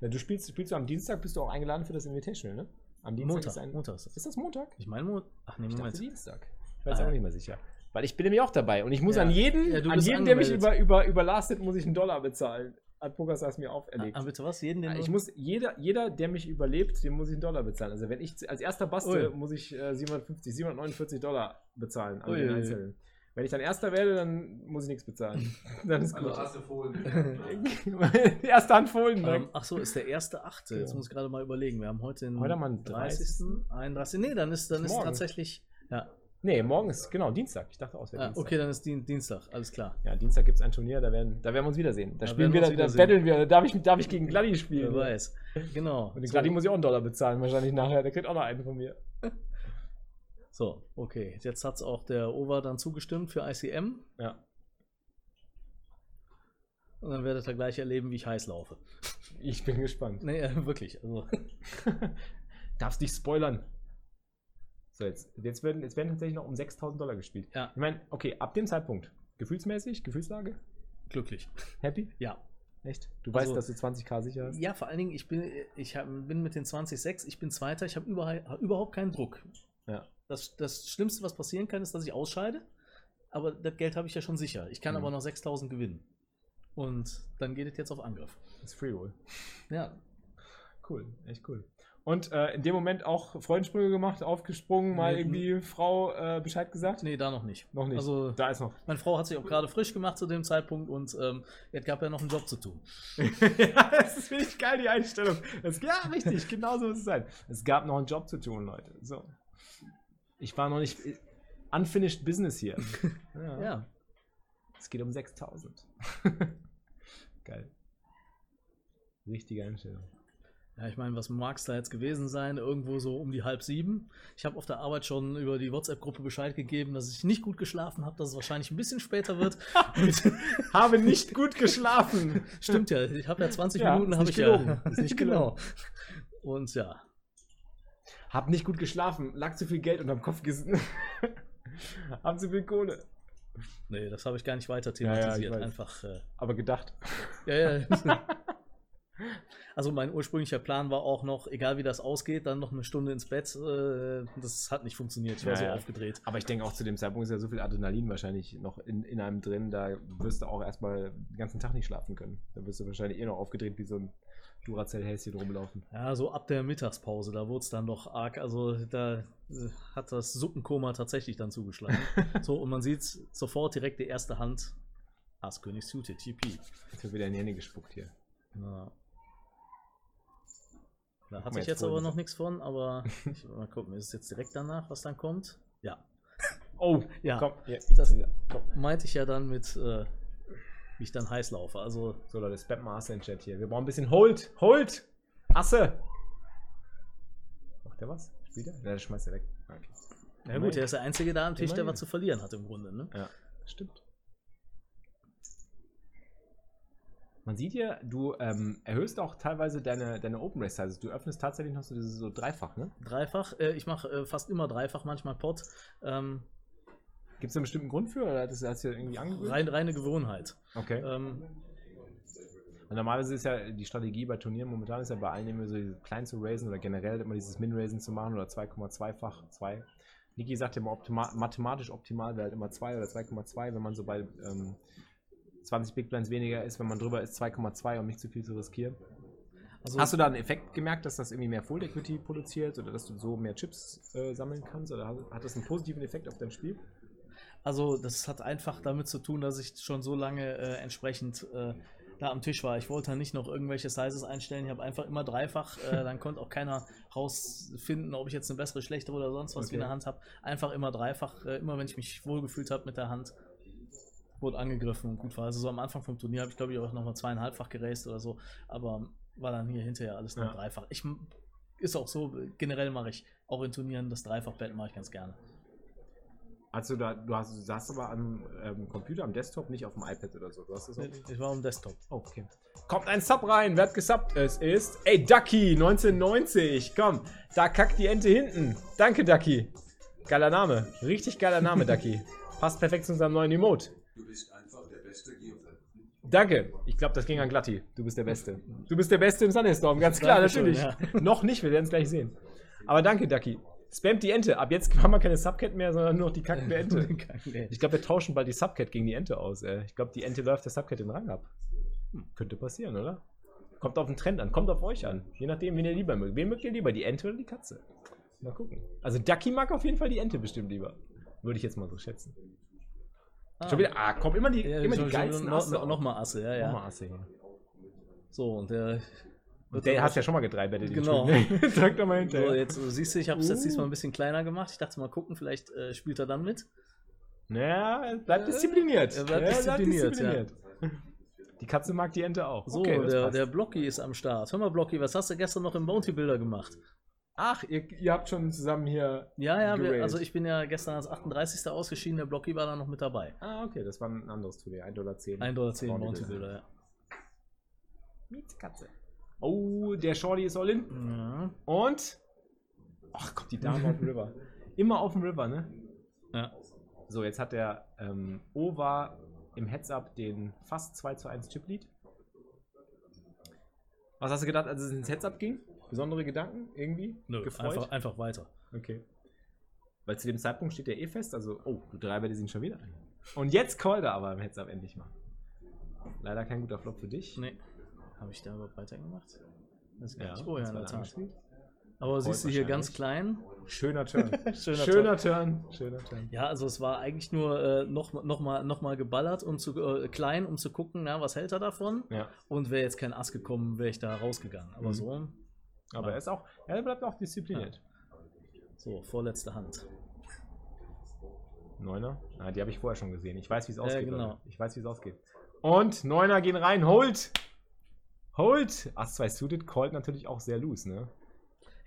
Na, du spielst, spielst du am Dienstag, bist du auch eingeladen für das Invitational, ne? Am Dienstag Montag, ist ein. Montag ist das. Ist das Montag? Ich meine, Mo ach nee, Ich dachte Moment. Dienstag. Ich weiß Ah, auch nicht mehr sicher. Weil ich bin nämlich auch dabei und ich muss Ja. an jeden, Ja, an jeden, der mich über, über, überlastet, muss ich einen Dollar bezahlen. Hat PokerStars mir auferlegt. Ah, bitte was? Jeden, den ich du- muss, jeder, jeder, der mich überlebt, dem muss ich einen Dollar bezahlen. Also wenn ich als erster baste, Ui. muss ich äh, 750, 749 Dollar bezahlen an Ui, den. Einzelnen. Wenn ich dann erster werde, dann muss ich nichts bezahlen. dann ist Also gut. hast du Fohlen. Die erste Hand Fohlen. Ähm, direkt. ach so, ist der erste Achte. Jetzt muss ich gerade mal überlegen. Wir haben heute den Heute haben wir den 30., 31. Nee, dann ist, dann ist Morgen. tatsächlich. Ja, Nee, morgen ist, genau, Dienstag. Ich dachte auch, es wäre ah, Dienstag. okay, dann ist Dien Dienstag. Alles klar. Ja, Dienstag gibt es ein Turnier, da werden, da werden wir uns wiedersehen. Da, Da spielen wir, da, da battlen wir. Da darf ich, darf ich gegen Gladi spielen. Wer weiß. Genau. Und den So. Gladi muss ich auch einen Dollar bezahlen, wahrscheinlich nachher. Der kriegt auch noch einen von mir. So, okay. Jetzt hat es auch der Over dann zugestimmt für ICM. Ja. Und dann werdet ihr gleich erleben, wie ich heiß laufe. Ich bin gespannt. Nee, äh, wirklich. Also, Darfst nicht spoilern. So, jetzt, jetzt, werden, jetzt werden tatsächlich noch um 6000 Dollar gespielt. Ja. Ich meine, okay, ab dem Zeitpunkt, gefühlsmäßig, Gefühlslage, glücklich. happy? Ja. Echt? Du Also- weißt, dass du 20k sicher hast? Ja, vor allen Dingen, ich bin, ich hab, bin mit den 20,6, ich bin Zweiter, ich habe überhaupt, überhaupt keinen Druck. Ja. Das, das Schlimmste, was passieren kann, ist, dass ich ausscheide. Aber das Geld habe ich ja schon sicher. Ich kann Mhm. aber noch 6000 gewinnen. Und dann geht es jetzt auf Angriff. Das ist Freeroll. Ja, Cool, echt cool. Und äh, in dem Moment auch Freudensprünge gemacht, aufgesprungen, mal Nee, irgendwie Frau äh, Bescheid gesagt? nee, da noch nicht. Noch nicht. Also, da ist noch. meine Frau hat sich auch gerade frisch gemacht zu dem Zeitpunkt und ähm, es gab ja noch einen Job zu tun. ja, das ist wirklich geil, die Einstellung. Das, ja, richtig, genau so muss es sein. Es gab noch einen Job zu tun, Leute. So. Ich war noch nicht. Unfinished Business hier. Ja. Ja. Es geht um 6000. geil. Richtige Einstellung. Ja, ich meine, was mag es da jetzt gewesen sein? Irgendwo so um die halb sieben. Ich habe auf der Arbeit schon über die WhatsApp-Gruppe Bescheid gegeben, dass ich nicht gut geschlafen habe, dass es wahrscheinlich ein bisschen später wird. Habe nicht gut geschlafen. stimmt ja, ich habe ja 20 Ja, Minuten habe ich gelogen. ja. Ist nicht genau. Und ja, Hab nicht gut geschlafen. Lag zu viel Geld unterm Kopf gesessen. Haben zu viel Kohle. nee, das habe ich gar nicht weiter Ja, ja, thematisiert. weiß. Einfach, äh, Aber gedacht. ja, ja. Also mein ursprünglicher Plan war auch noch, egal wie das ausgeht, dann noch eine Stunde ins Bett. Äh, das hat nicht funktioniert. Ich war Ja, so aufgedreht. Aber ich denke auch zu dem Zeitpunkt ist ja so viel Adrenalin wahrscheinlich noch in, in einem drin, da wirst du auch erstmal den ganzen Tag nicht schlafen können. Da wirst du wahrscheinlich eh noch aufgedreht wie so ein Duracell-Häschen rumlaufen. Ja, so ab der Mittagspause, da wurde es dann doch arg. Also da äh, hat das Suppenkoma tatsächlich dann zugeschlagen. so, und man sieht sofort direkt die erste Hand. Aaskönig suited, TP. Jetzt wird wieder in die Hände gespuckt hier. Ja. Da hatte ich jetzt aber noch nichts von, aber ich, mal gucken, ist es jetzt direkt danach, was dann kommt? Ja. Oh, Ja. komm, hier, Das- wieder. komm. Meinte ich ja dann mit, äh, wie ich dann heiß laufe. Also, So Leute, spam mal Asse in den Chat hier. Wir brauchen ein bisschen Hold, Hold, Asse. Macht der was? Spielt er? Ja, der schmeißt er weg. Okay. na gut, er ist der Einzige da am Tisch, der was zu verlieren hat im Grunde, ne? Ja, stimmt. Man sieht hier, du ähm, erhöhst auch teilweise deine, deine Open Race Sizes. Du öffnest tatsächlich noch so, dieses so dreifach, ne? Dreifach, äh, ich mache äh, fast immer dreifach, manchmal Pot. Ähm, Gibt es einen bestimmten Grund für oder hat das hast du irgendwie angewöhnt? rein, reine Gewohnheit. Okay. Ähm, normalerweise ist ja die Strategie bei Turnieren momentan ist ja bei allen immer so klein zu raisen oder generell immer dieses Min-Raisen zu machen oder 2,2-fach 2. Niki sagt ja immer, optima mathematisch optimal wäre halt immer 2 oder 2,2, wenn man so bei ähm, 20 Big Blinds weniger ist, wenn man drüber ist 2,2 um nicht zu viel zu riskieren. also, Hast du da einen Effekt gemerkt, dass das irgendwie mehr Full Equity produziert oder dass du so mehr Chips äh, sammeln kannst? Oder hat- hat das einen positiven Effekt auf dein Spiel? Also, das hat einfach damit zu tun, dass ich schon so lange äh, entsprechend äh, da am Tisch war. Ich wollte nicht noch irgendwelche Sizes einstellen. Ich habe einfach immer dreifach. Äh, dann konnte auch keiner rausfinden, ob ich jetzt eine bessere, schlechtere oder sonst was Okay. wie in der Hand habe. Einfach immer dreifach. Äh, immer wenn ich mich wohlgefühlt habe mit der Hand, wurde angegriffen und gut war. Also so am Anfang vom Turnier habe ich, glaube ich, auch nochmal zweieinhalbfach geraced oder so. Aber war dann hier hinterher alles nur Ja. dreifach. Ich, ist auch so, generell mache ich auch in Turnieren das Dreifach-Bett mache ich ganz gerne. Also da, du hast, du saßt aber am ähm, Computer, am Desktop, nicht auf dem iPad oder so. Du hast das auf Ich war am Desktop. Okay. Kommt ein Sub rein, wer hat gesubbt? Es ist. Ey, Ducky, 1990. Komm, da kackt die Ente hinten. Danke, Ducky. Geiler Name. Richtig geiler Name, Ducky. Passt perfekt zu unserem neuen Emote. Du bist einfach der beste Geofan. Danke. Ich glaube, das ging an Glatti. Du bist der Beste. Du bist der Beste im Thunderstorm, ganz klar, natürlich. Noch nicht, wir werden es gleich sehen. Aber danke, Ducky. Spamt die Ente. Ab jetzt haben wir keine Subcat mehr, sondern nur noch die kackende Ente. Ich glaube, wir tauschen bald die Subcat gegen die Ente aus. Ey. Ich glaube, die Ente läuft der Subcat den Rang ab. Hm, könnte passieren, oder? Kommt auf den Trend an, kommt auf euch an. Je nachdem, wen ihr lieber mögt. Wen mögt ihr lieber, die Ente oder die Katze? Mal gucken. Also Ducky mag auf jeden Fall die Ente bestimmt lieber. Würde ich jetzt mal so schätzen. Schon wieder, ah, komm, immer die, Ja, immer die geilsten Asse. noch, noch mal Asse, ja, ja. Nochmal Asse hier. So, und der. Und der hast ja schon mal gedreibettet. Genau. Sag doch mal So, hinterher. jetzt äh, siehst du, ich habe es jetzt Uh. diesmal ein bisschen kleiner gemacht. Ich dachte mal gucken, vielleicht äh, spielt er dann mit. Naja, bleibt Äh, diszipliniert. er bleibt Ja, diszipliniert, Die Katze mag die Ente auch. So, Okay, der, der Blocky ist am Start. Hör mal, Blocky, was hast du gestern noch im Bounty Builder gemacht? Ach, ihr, ihr habt schon zusammen hier. Ja, ja, wir, also ich bin ja gestern als 38. ausgeschieden, der Blocky war da noch mit dabei. Ah, okay, das war ein anderes Turnier. 1,10 Dollar. 1,10 Dollar Bounty Builder, ja. Mietskatze. Oh, der Shorty ist all in. Ja. Und. Ach Gott, die Dame auf dem River. Immer auf dem River, ne? ja. So, jetzt hat der ähm, Ova im Heads-Up den fast 2 zu 1 Chip-Lead. Was hast du gedacht, als es ins Heads-Up ging? Besondere Gedanken irgendwie? Nö, Gefreut? einfach, einfach weiter. Okay. Weil zu dem Zeitpunkt steht der eh fest, also, oh, du drei Werte sind schon wieder ein. Und jetzt callt er aber im Heads-Up endlich mal. Leider kein guter Flop für dich. Nee. Habe ich da überhaupt weitergemacht? Das ist gar Ja, nicht vorher das in der Tat. Aber siehst du hier ganz klein. Schöner Turn. Schöner Schöner Turn. Schöner Turn. Ja, also es war eigentlich nur äh, noch, noch, mal, noch mal geballert und zu äh, klein, um zu gucken, na, was hält er davon? Ja. Und wäre jetzt kein Ass gekommen, wäre ich da rausgegangen. Aber Mhm. so, Aber Ja. er ist auch, er bleibt auch diszipliniert. so, vorletzte Hand. Neuner? Ah, die habe ich vorher schon gesehen. Ich weiß, wie es Ja, ausgeht. genau. Leute. Ich weiß, wie es ausgeht. Und Neuner gehen rein. Hold! Hold! Ass 2 suited callt natürlich auch sehr loose, ne?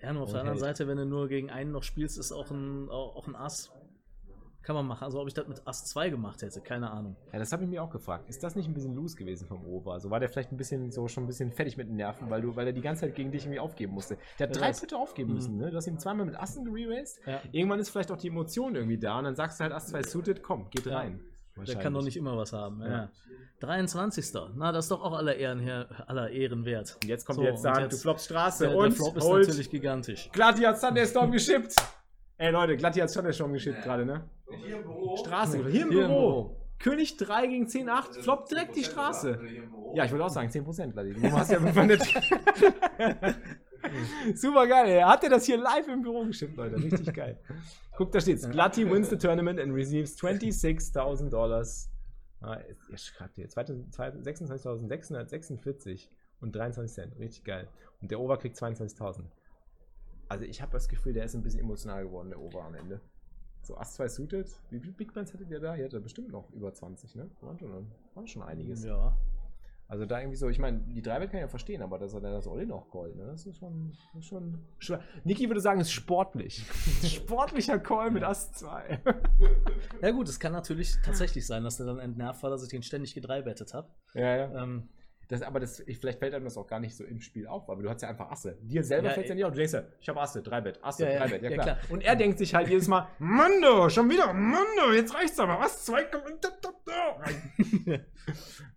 Ja, nur auf Und der anderen hält. Seite, wenn du nur gegen einen noch spielst, ist auch ein, auch ein Ass. Kann man machen. Also ob ich das mit Ass 2 gemacht hätte, keine Ahnung. Ja, das habe ich mir auch gefragt. Ist das nicht ein bisschen loose gewesen vom Over? Also war der vielleicht ein bisschen so schon ein bisschen fertig mit den Nerven, weil du, weil er die ganze Zeit gegen dich irgendwie aufgeben musste. Der hat Ja, drei das- Pütte aufgeben Mhm. müssen, ne? Du hast ihn zweimal mit Assen gereraced. Ja. Irgendwann ist vielleicht auch die Emotion irgendwie da und dann sagst du halt Ass 2 suited, komm, geht Ja. rein. Der kann doch nicht immer was haben. Ja. Ja. 23. Na, das ist doch auch aller Ehren, her, aller Ehren wert. Und jetzt kommt So, jetzt sagen, du floppst Straße Der, und der Flop ist natürlich gigantisch. Glatti hat Thunderstorm geschippt. Ey Leute, Glatti hat Thunderstorm geschippt gerade, ne? Hier im Büro. Straße, hier im Hier im Büro. Büro. König 3 gegen 10, 8, floppt direkt die Straße. Büro. Ja, ich wollte auch sagen, 10%, Glatti. Du hast ja befreundet. Super geil, ey. Hat er das hier live im Büro geschippt, Leute? Richtig geil. Guck, da steht's. Glatti wins the tournament and receives 26.000 Dollars. Ah, ihr schreibt hier. 26.646 und 23 Cent. Richtig geil. Und der Over kriegt 22.000. Also ich habe das Gefühl, der ist ein bisschen emotional geworden, der Over am Ende. So Ass 2 suited. Wie viele Big Bands hattet ihr da? Ihr hattet bestimmt noch über 20, ne? Waren schon, waren schon einiges. Ja. Also da irgendwie so, ich meine, die Dreibett kann ich ja verstehen, aber dass er dann das All-In auch callt, ne? Das ist schon, das ist schon schwer. Niki würde sagen, es ist sportlich. Sportlicher Call mit Ass 2. Ja gut, es kann natürlich tatsächlich sein, dass der dann entnervt war, dass ich den ständig gedreibettet habe. ja, ja. Ähm, Das, aber das, ich, vielleicht fällt einem das auch gar nicht so im Spiel auf, aber du hast ja einfach Asse. Dir selber Ja, fällt es ja nicht auf. Du denkst ja, ich habe Asse, Dreibett, Asse, Ja, ja, Dreibett, ja, ja, klar. klar. Und er denkt sich halt jedes Mal, Mando, schon wieder, Mando, jetzt reicht's aber, was? Zwei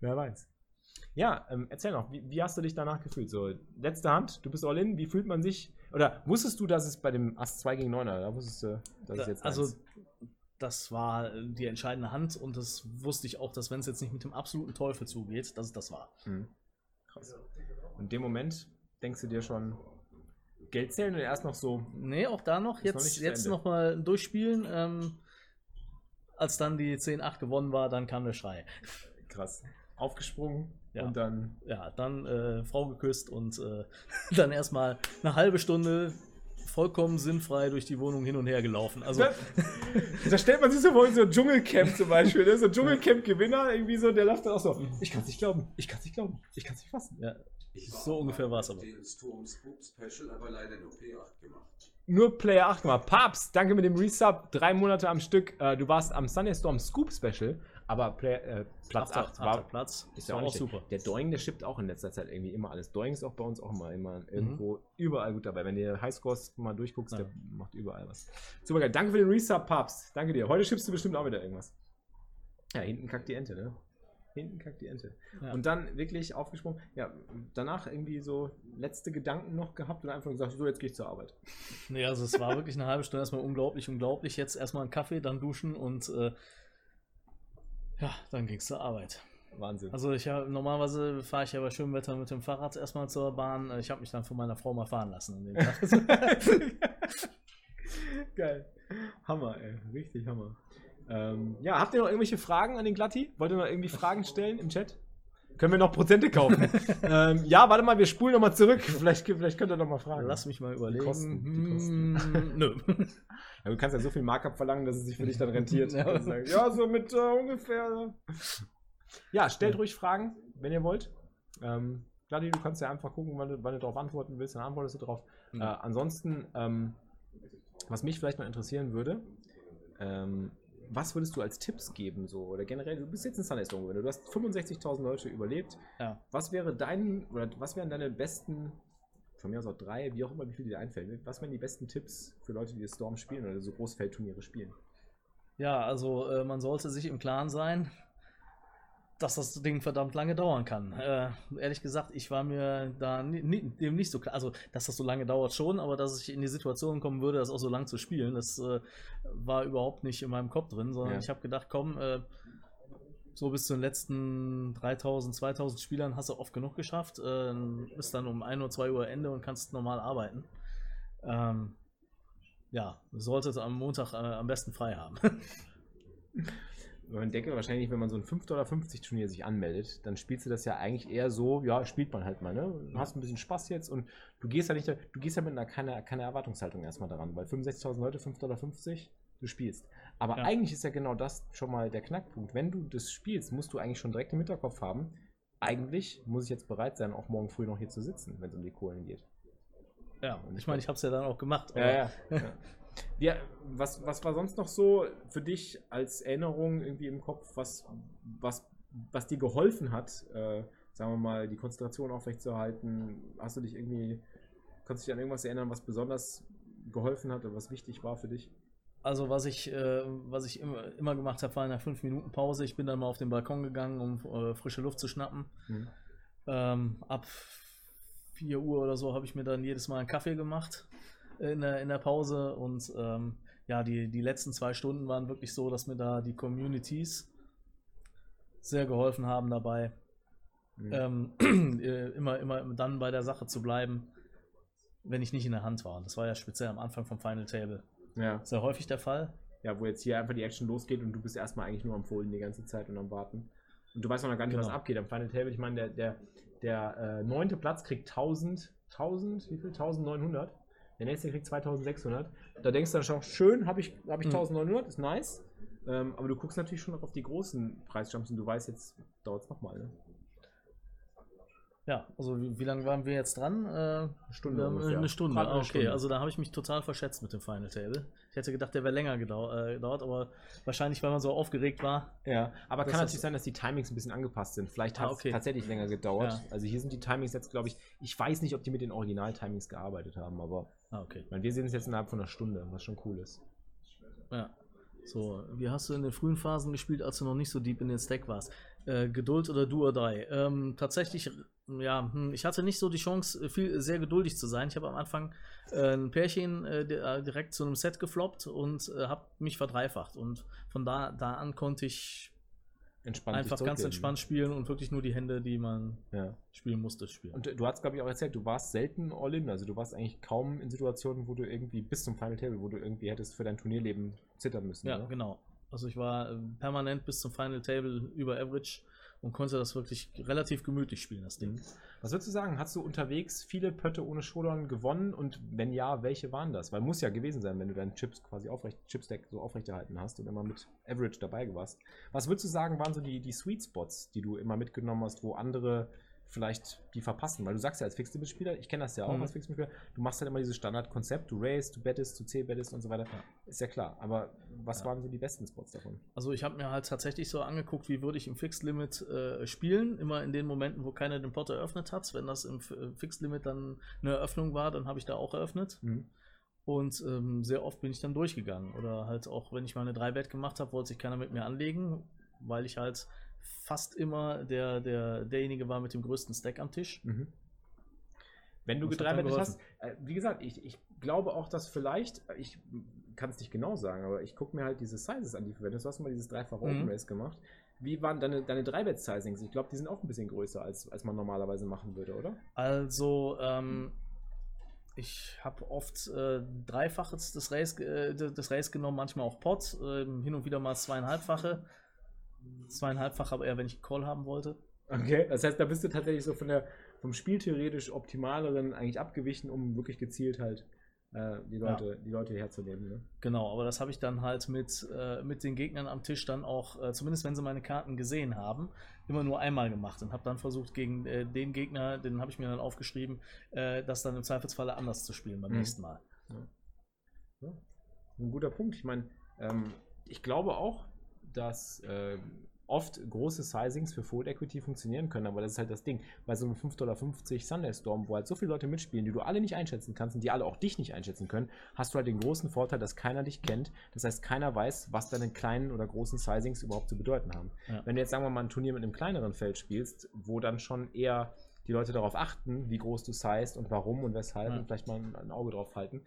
Wer weiß. Ja, ähm, erzähl noch, wie, wie hast du dich danach gefühlt? So, letzte Hand, du bist all in, wie fühlt man sich? Oder wusstest du, dass es bei dem Ass 2 gegen 9er, da wusstest du, dass es jetzt also, eins- das war die entscheidende Hand und das wusste ich auch, dass wenn es jetzt nicht mit dem absoluten Teufel zugeht, dass es das war. Mhm. Krass. Und in dem Moment denkst du dir schon, Geld zählen oder erst noch so, Nee, auch da noch. Ist noch Jetzt, jetzt nochmal durchspielen. Ähm, als dann die 10-8 gewonnen war, dann kam der Schrei. krass, aufgesprungen Ja. und dann Ja, dann äh, Frau geküsst und äh, dann erstmal eine halbe Stunde vollkommen sinnfrei durch die Wohnung hin und her gelaufen. Also, Da, da stellt man sich so vor, in so ein Dschungelcamp zum Beispiel, ne? so ein Dschungelcamp-Gewinner, irgendwie so, der läuft dann auch so, ich kann es nicht glauben, ich kann es nicht glauben, ich kann es nicht fassen. ja, Ich So ungefähr Spook Special, aber leider nur P8 gemacht. nur Player 8 mal. Papst, danke mit dem Resub. Drei Monate am Stück. Äh, du warst am Sunday Storm Scoop Special, aber Player, äh, Platz Achter- 8 achter war. Platz. Ist ja auch, nicht super. Der Doing, der shippt auch in letzter Zeit irgendwie immer alles. Doing ist auch bei uns auch immer, immer irgendwo überall gut dabei. Wenn du Highscores mal durchguckst, Ja. der macht überall was. Super geil. Danke für den Resub, Papst. Danke dir. Heute schippst du bestimmt auch wieder irgendwas. Ja, hinten kackt die Ente, ne? Hinten kackt die Ente. Ja. Und dann wirklich aufgesprungen. Ja, danach irgendwie so letzte Gedanken noch gehabt und einfach gesagt, so jetzt gehe ich zur Arbeit. Nee, also es war wirklich eine halbe Stunde erstmal unglaublich, unglaublich. Jetzt erstmal einen Kaffee, dann duschen und äh, ja, dann ging es zur Arbeit. Wahnsinn. Also ich hab, normalerweise fahre ich ja bei schönem Wetter mit dem Fahrrad erstmal zur Bahn. Ich habe mich dann von meiner Frau mal fahren lassen. Geil. Hammer, ey. Richtig Hammer. Ähm, ja, habt ihr noch irgendwelche Fragen an den Glatti? Wollt ihr noch irgendwie Fragen stellen im Chat? Können wir noch Prozente kaufen? ähm, ja, warte mal, wir spulen noch mal zurück. Vielleicht, vielleicht könnt ihr noch mal fragen. Lass mich mal überlegen. Kosten, die Kosten. Hm, Nö. Ja, du kannst ja so viel Markup verlangen, dass es sich für dich dann rentiert. Ja. Ja, so mit äh, ungefähr. Ja, stellt ruhig Fragen, wenn ihr wollt. Ähm, Gladi, du kannst ja einfach gucken, wann du, wann du darauf antworten willst, dann antwortest du drauf. Mhm. Äh, ansonsten, ähm, was mich vielleicht mal interessieren würde, ähm, was würdest du als Tipps geben, so oder generell, du bist jetzt in Sunday Storm gewesen, du hast 65.000 Leute überlebt. Ja. Was wäre dein, oder was wären deine besten, von mir aus auch drei, wie auch immer, wie viel dir einfällt, was wären die besten Tipps für Leute, die Storm spielen oder so Großfeldturniere spielen? Ja, also äh, man sollte sich im Klaren sein, dass das Ding verdammt lange dauern kann. Äh, ehrlich gesagt, ich war mir da dem nicht so klar. Also, dass das so lange dauert schon, aber dass ich in die Situation kommen würde, das auch so lang zu spielen, das äh, war überhaupt nicht in meinem Kopf drin, sondern Ja. ich habe gedacht, komm, äh, so bis zu den letzten 3000, 2000 Spielern hast du oft genug geschafft. Äh, bist dann um 1 Uhr, 2 Uhr Ende und kannst normal arbeiten. Ähm, ja, solltet am Montag äh, am besten frei haben. Man denke wahrscheinlich, wenn man so ein 5,50 Dollar Turnier sich anmeldet, dann spielst du das ja eigentlich eher so, ja, spielt man halt mal, ne? Du hast ein bisschen Spaß jetzt und du gehst ja nicht, du gehst ja mit einer keine, keine Erwartungshaltung erstmal daran, weil 65.000 Leute, 5,50 Dollar, du spielst. Aber Ja. eigentlich ist ja genau das schon mal der Knackpunkt. Wenn du das spielst, musst du eigentlich schon direkt im Hinterkopf haben, eigentlich muss ich jetzt bereit sein, auch morgen früh noch hier zu sitzen, wenn es um die Kohlen geht. Ja, ich meine, ich habe es ja dann auch gemacht. aber- Ja, ja. ja. Ja was, was war sonst noch so für dich als Erinnerung irgendwie im Kopf, was, was, was dir geholfen hat, äh, sagen wir mal, die Konzentration aufrechtzuerhalten? Hast du dich irgendwie, kannst du dich an irgendwas erinnern, was besonders geholfen hat oder was wichtig war für dich? Also was ich, äh, was ich immer, immer gemacht habe, war in einer 5 Minuten Pause. Ich bin dann mal auf den Balkon gegangen, um äh, frische Luft zu schnappen. Hm. Ähm, ab 4 Uhr oder so habe ich mir dann jedes Mal einen Kaffee gemacht in der, in der Pause. Und ähm, ja, die, die letzten zwei Stunden waren wirklich so, dass mir da die Communities sehr geholfen haben dabei, Hm. ähm, äh, immer, immer dann bei der Sache zu bleiben, wenn ich nicht in der Hand war. Und das war ja speziell am Anfang vom Final Table ja. sehr häufig der Fall. ja, wo jetzt hier einfach die Action losgeht und du bist erstmal eigentlich nur am Fohlen die ganze Zeit und am Warten. Und du weißt noch gar nicht, was Genau. abgeht am Final Table. Ich meine, der, der, der äh, neunte Platz kriegt 1000, 1000, wie viel? 1900. Der nächste kriegt 2600. Da denkst du dann schon, schön, habe ich, hab ich Mhm. 1900, ist nice. Ähm, aber du guckst natürlich schon noch auf die großen Preisjumps und du weißt, jetzt dauert es nochmal. Ne? Ja, also wie, wie lange waren wir jetzt dran? Äh, Stunde wir haben ungefähr. Eine Stunde. Eine Ah, okay, Stunde. also da habe ich mich total verschätzt mit dem Final Table. Ich hätte gedacht, der wäre länger gedau äh, gedauert, aber wahrscheinlich, weil man so aufgeregt war. Ja, aber kann natürlich sein, dass die Timings ein bisschen angepasst sind. Vielleicht Ah, hat es okay. tatsächlich länger gedauert. Ja. Also hier sind die Timings jetzt, glaube ich, ich weiß nicht, ob die mit den Original-Timings gearbeitet haben, aber Ah, okay. ich meine, wir sehen es jetzt innerhalb von einer Stunde, was schon cool ist. Ja. So, wie hast du in den frühen Phasen gespielt, als du noch nicht so deep in den Stack warst? Äh, Geduld oder or Die? Ähm, tatsächlich, ja, hm, ich hatte nicht so die Chance, äh, viel, sehr geduldig zu sein. Ich habe am Anfang äh, ein Pärchen äh, äh, direkt zu einem Set gefloppt und äh, habe mich verdreifacht. Und von da, da an konnte ich Entspannt einfach ganz entspannt spielen und wirklich nur die Hände, die man Ja. spielen musste, spielen. Und äh, du hast, glaube ich, auch erzählt, du warst selten All-In. Also du warst eigentlich kaum in Situationen, wo du irgendwie bis zum Final Table, wo du irgendwie hättest für dein Turnierleben zittern müssen. ja, oder? genau. Also ich war permanent bis zum Final Table über Average und konnte das wirklich relativ gemütlich spielen, das Ding. Was würdest du sagen? Hast du unterwegs viele Pötte ohne Showdown gewonnen? Und wenn ja, welche waren das? Weil muss ja gewesen sein, wenn du deinen Chips quasi aufrecht, Chipstack so aufrechterhalten hast und immer mit Average dabei warst. Was würdest du sagen, waren so die, die Sweet Spots, die du immer mitgenommen hast, wo andere vielleicht die verpassen, weil du sagst ja als Fixed-Limit-Spieler, ich kenne das ja auch Mhm. als Fixed-Limit-Spieler, du machst halt immer dieses Standardkonzept, du raise, du bettest, du C-bettest und so weiter. Ist ja klar, aber was Ja. waren so die besten Spots davon? Also ich habe mir halt tatsächlich so angeguckt, wie würde ich im Fixed Limit äh, spielen. Immer in den Momenten, wo keiner den Pot eröffnet hat. Wenn das im äh, Fixed Limit dann eine Eröffnung war, dann habe ich da auch eröffnet. Mhm. Und ähm, sehr oft bin ich dann durchgegangen. Oder halt auch, wenn ich mal eine 3-Bet gemacht habe, wollte sich keiner mit mir anlegen, weil ich halt fast immer der, der, derjenige war mit dem größten Stack am Tisch. Mhm. Wenn du dann hast, äh, wie gesagt, ich, ich glaube auch, dass vielleicht, ich kann es nicht genau sagen, aber ich gucke mir halt diese Sizes an, die du verwendest. Du hast mal dieses dreifach Open Mhm. Race gemacht. Wie waren deine, deine Dreibett-Sizings? Ich glaube, die sind auch ein bisschen größer, als, als man normalerweise machen würde, oder? Also, ähm, ich habe oft äh, Dreifaches des Race, äh, des Race genommen, manchmal auch Pot, ähm, hin und wieder mal zweieinhalbfache. Zweieinhalbfach, aber eher, wenn ich einen Call haben wollte. Okay, das heißt, da bist du tatsächlich so von der, vom Spiel theoretisch optimaleren eigentlich abgewichen, um wirklich gezielt halt äh, die, Leute, die Leute herzunehmen. Ne? Genau, aber das habe ich dann halt mit, äh, mit den Gegnern am Tisch dann auch, äh, zumindest wenn sie meine Karten gesehen haben, immer nur einmal gemacht und habe dann versucht, gegen äh, den Gegner, den habe ich mir dann aufgeschrieben, äh, das dann im Zweifelsfalle anders zu spielen beim Mhm. nächsten Mal. Ja. Ein guter Punkt. Ich meine, ähm, ich glaube auch, dass ähm, oft große Sizings für Fold Equity funktionieren können, aber das ist halt das Ding. Bei so einem 5,50 Dollar Sunday Storm, wo halt so viele Leute mitspielen, die du alle nicht einschätzen kannst und die alle auch dich nicht einschätzen können, hast du halt den großen Vorteil, dass keiner dich kennt. Das heißt, keiner weiß, was deine kleinen oder großen Sizings überhaupt zu bedeuten haben. Ja. Wenn du jetzt, sagen wir mal, ein Turnier mit einem kleineren Feld spielst, wo dann schon eher die Leute darauf achten, wie groß du sized und warum und weshalb Ja. und vielleicht mal ein, ein Auge drauf halten,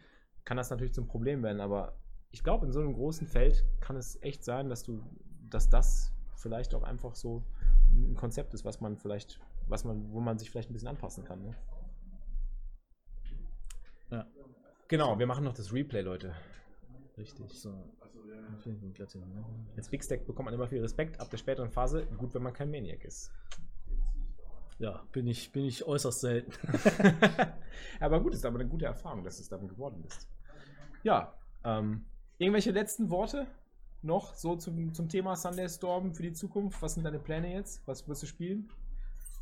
kann das natürlich zum Problem werden. Aber ich glaube, in so einem großen Feld kann es echt sein, dass du, dass das vielleicht auch einfach so ein Konzept ist, was man vielleicht, was man, wo man sich vielleicht ein bisschen anpassen kann. Ne? Ja. Genau, wir machen noch das Replay, Leute. Richtig. So. Als Big Stack bekommt man immer viel Respekt ab der späteren Phase. Gut, wenn man kein Maniac ist. Ja, bin ich, bin ich äußerst selten. aber gut, ist aber eine gute Erfahrung, dass es damit geworden bist. Ja, ähm, irgendwelche letzten Worte noch so zum, zum Thema Sunday Storm für die Zukunft? Was sind deine Pläne jetzt? Was wirst du spielen?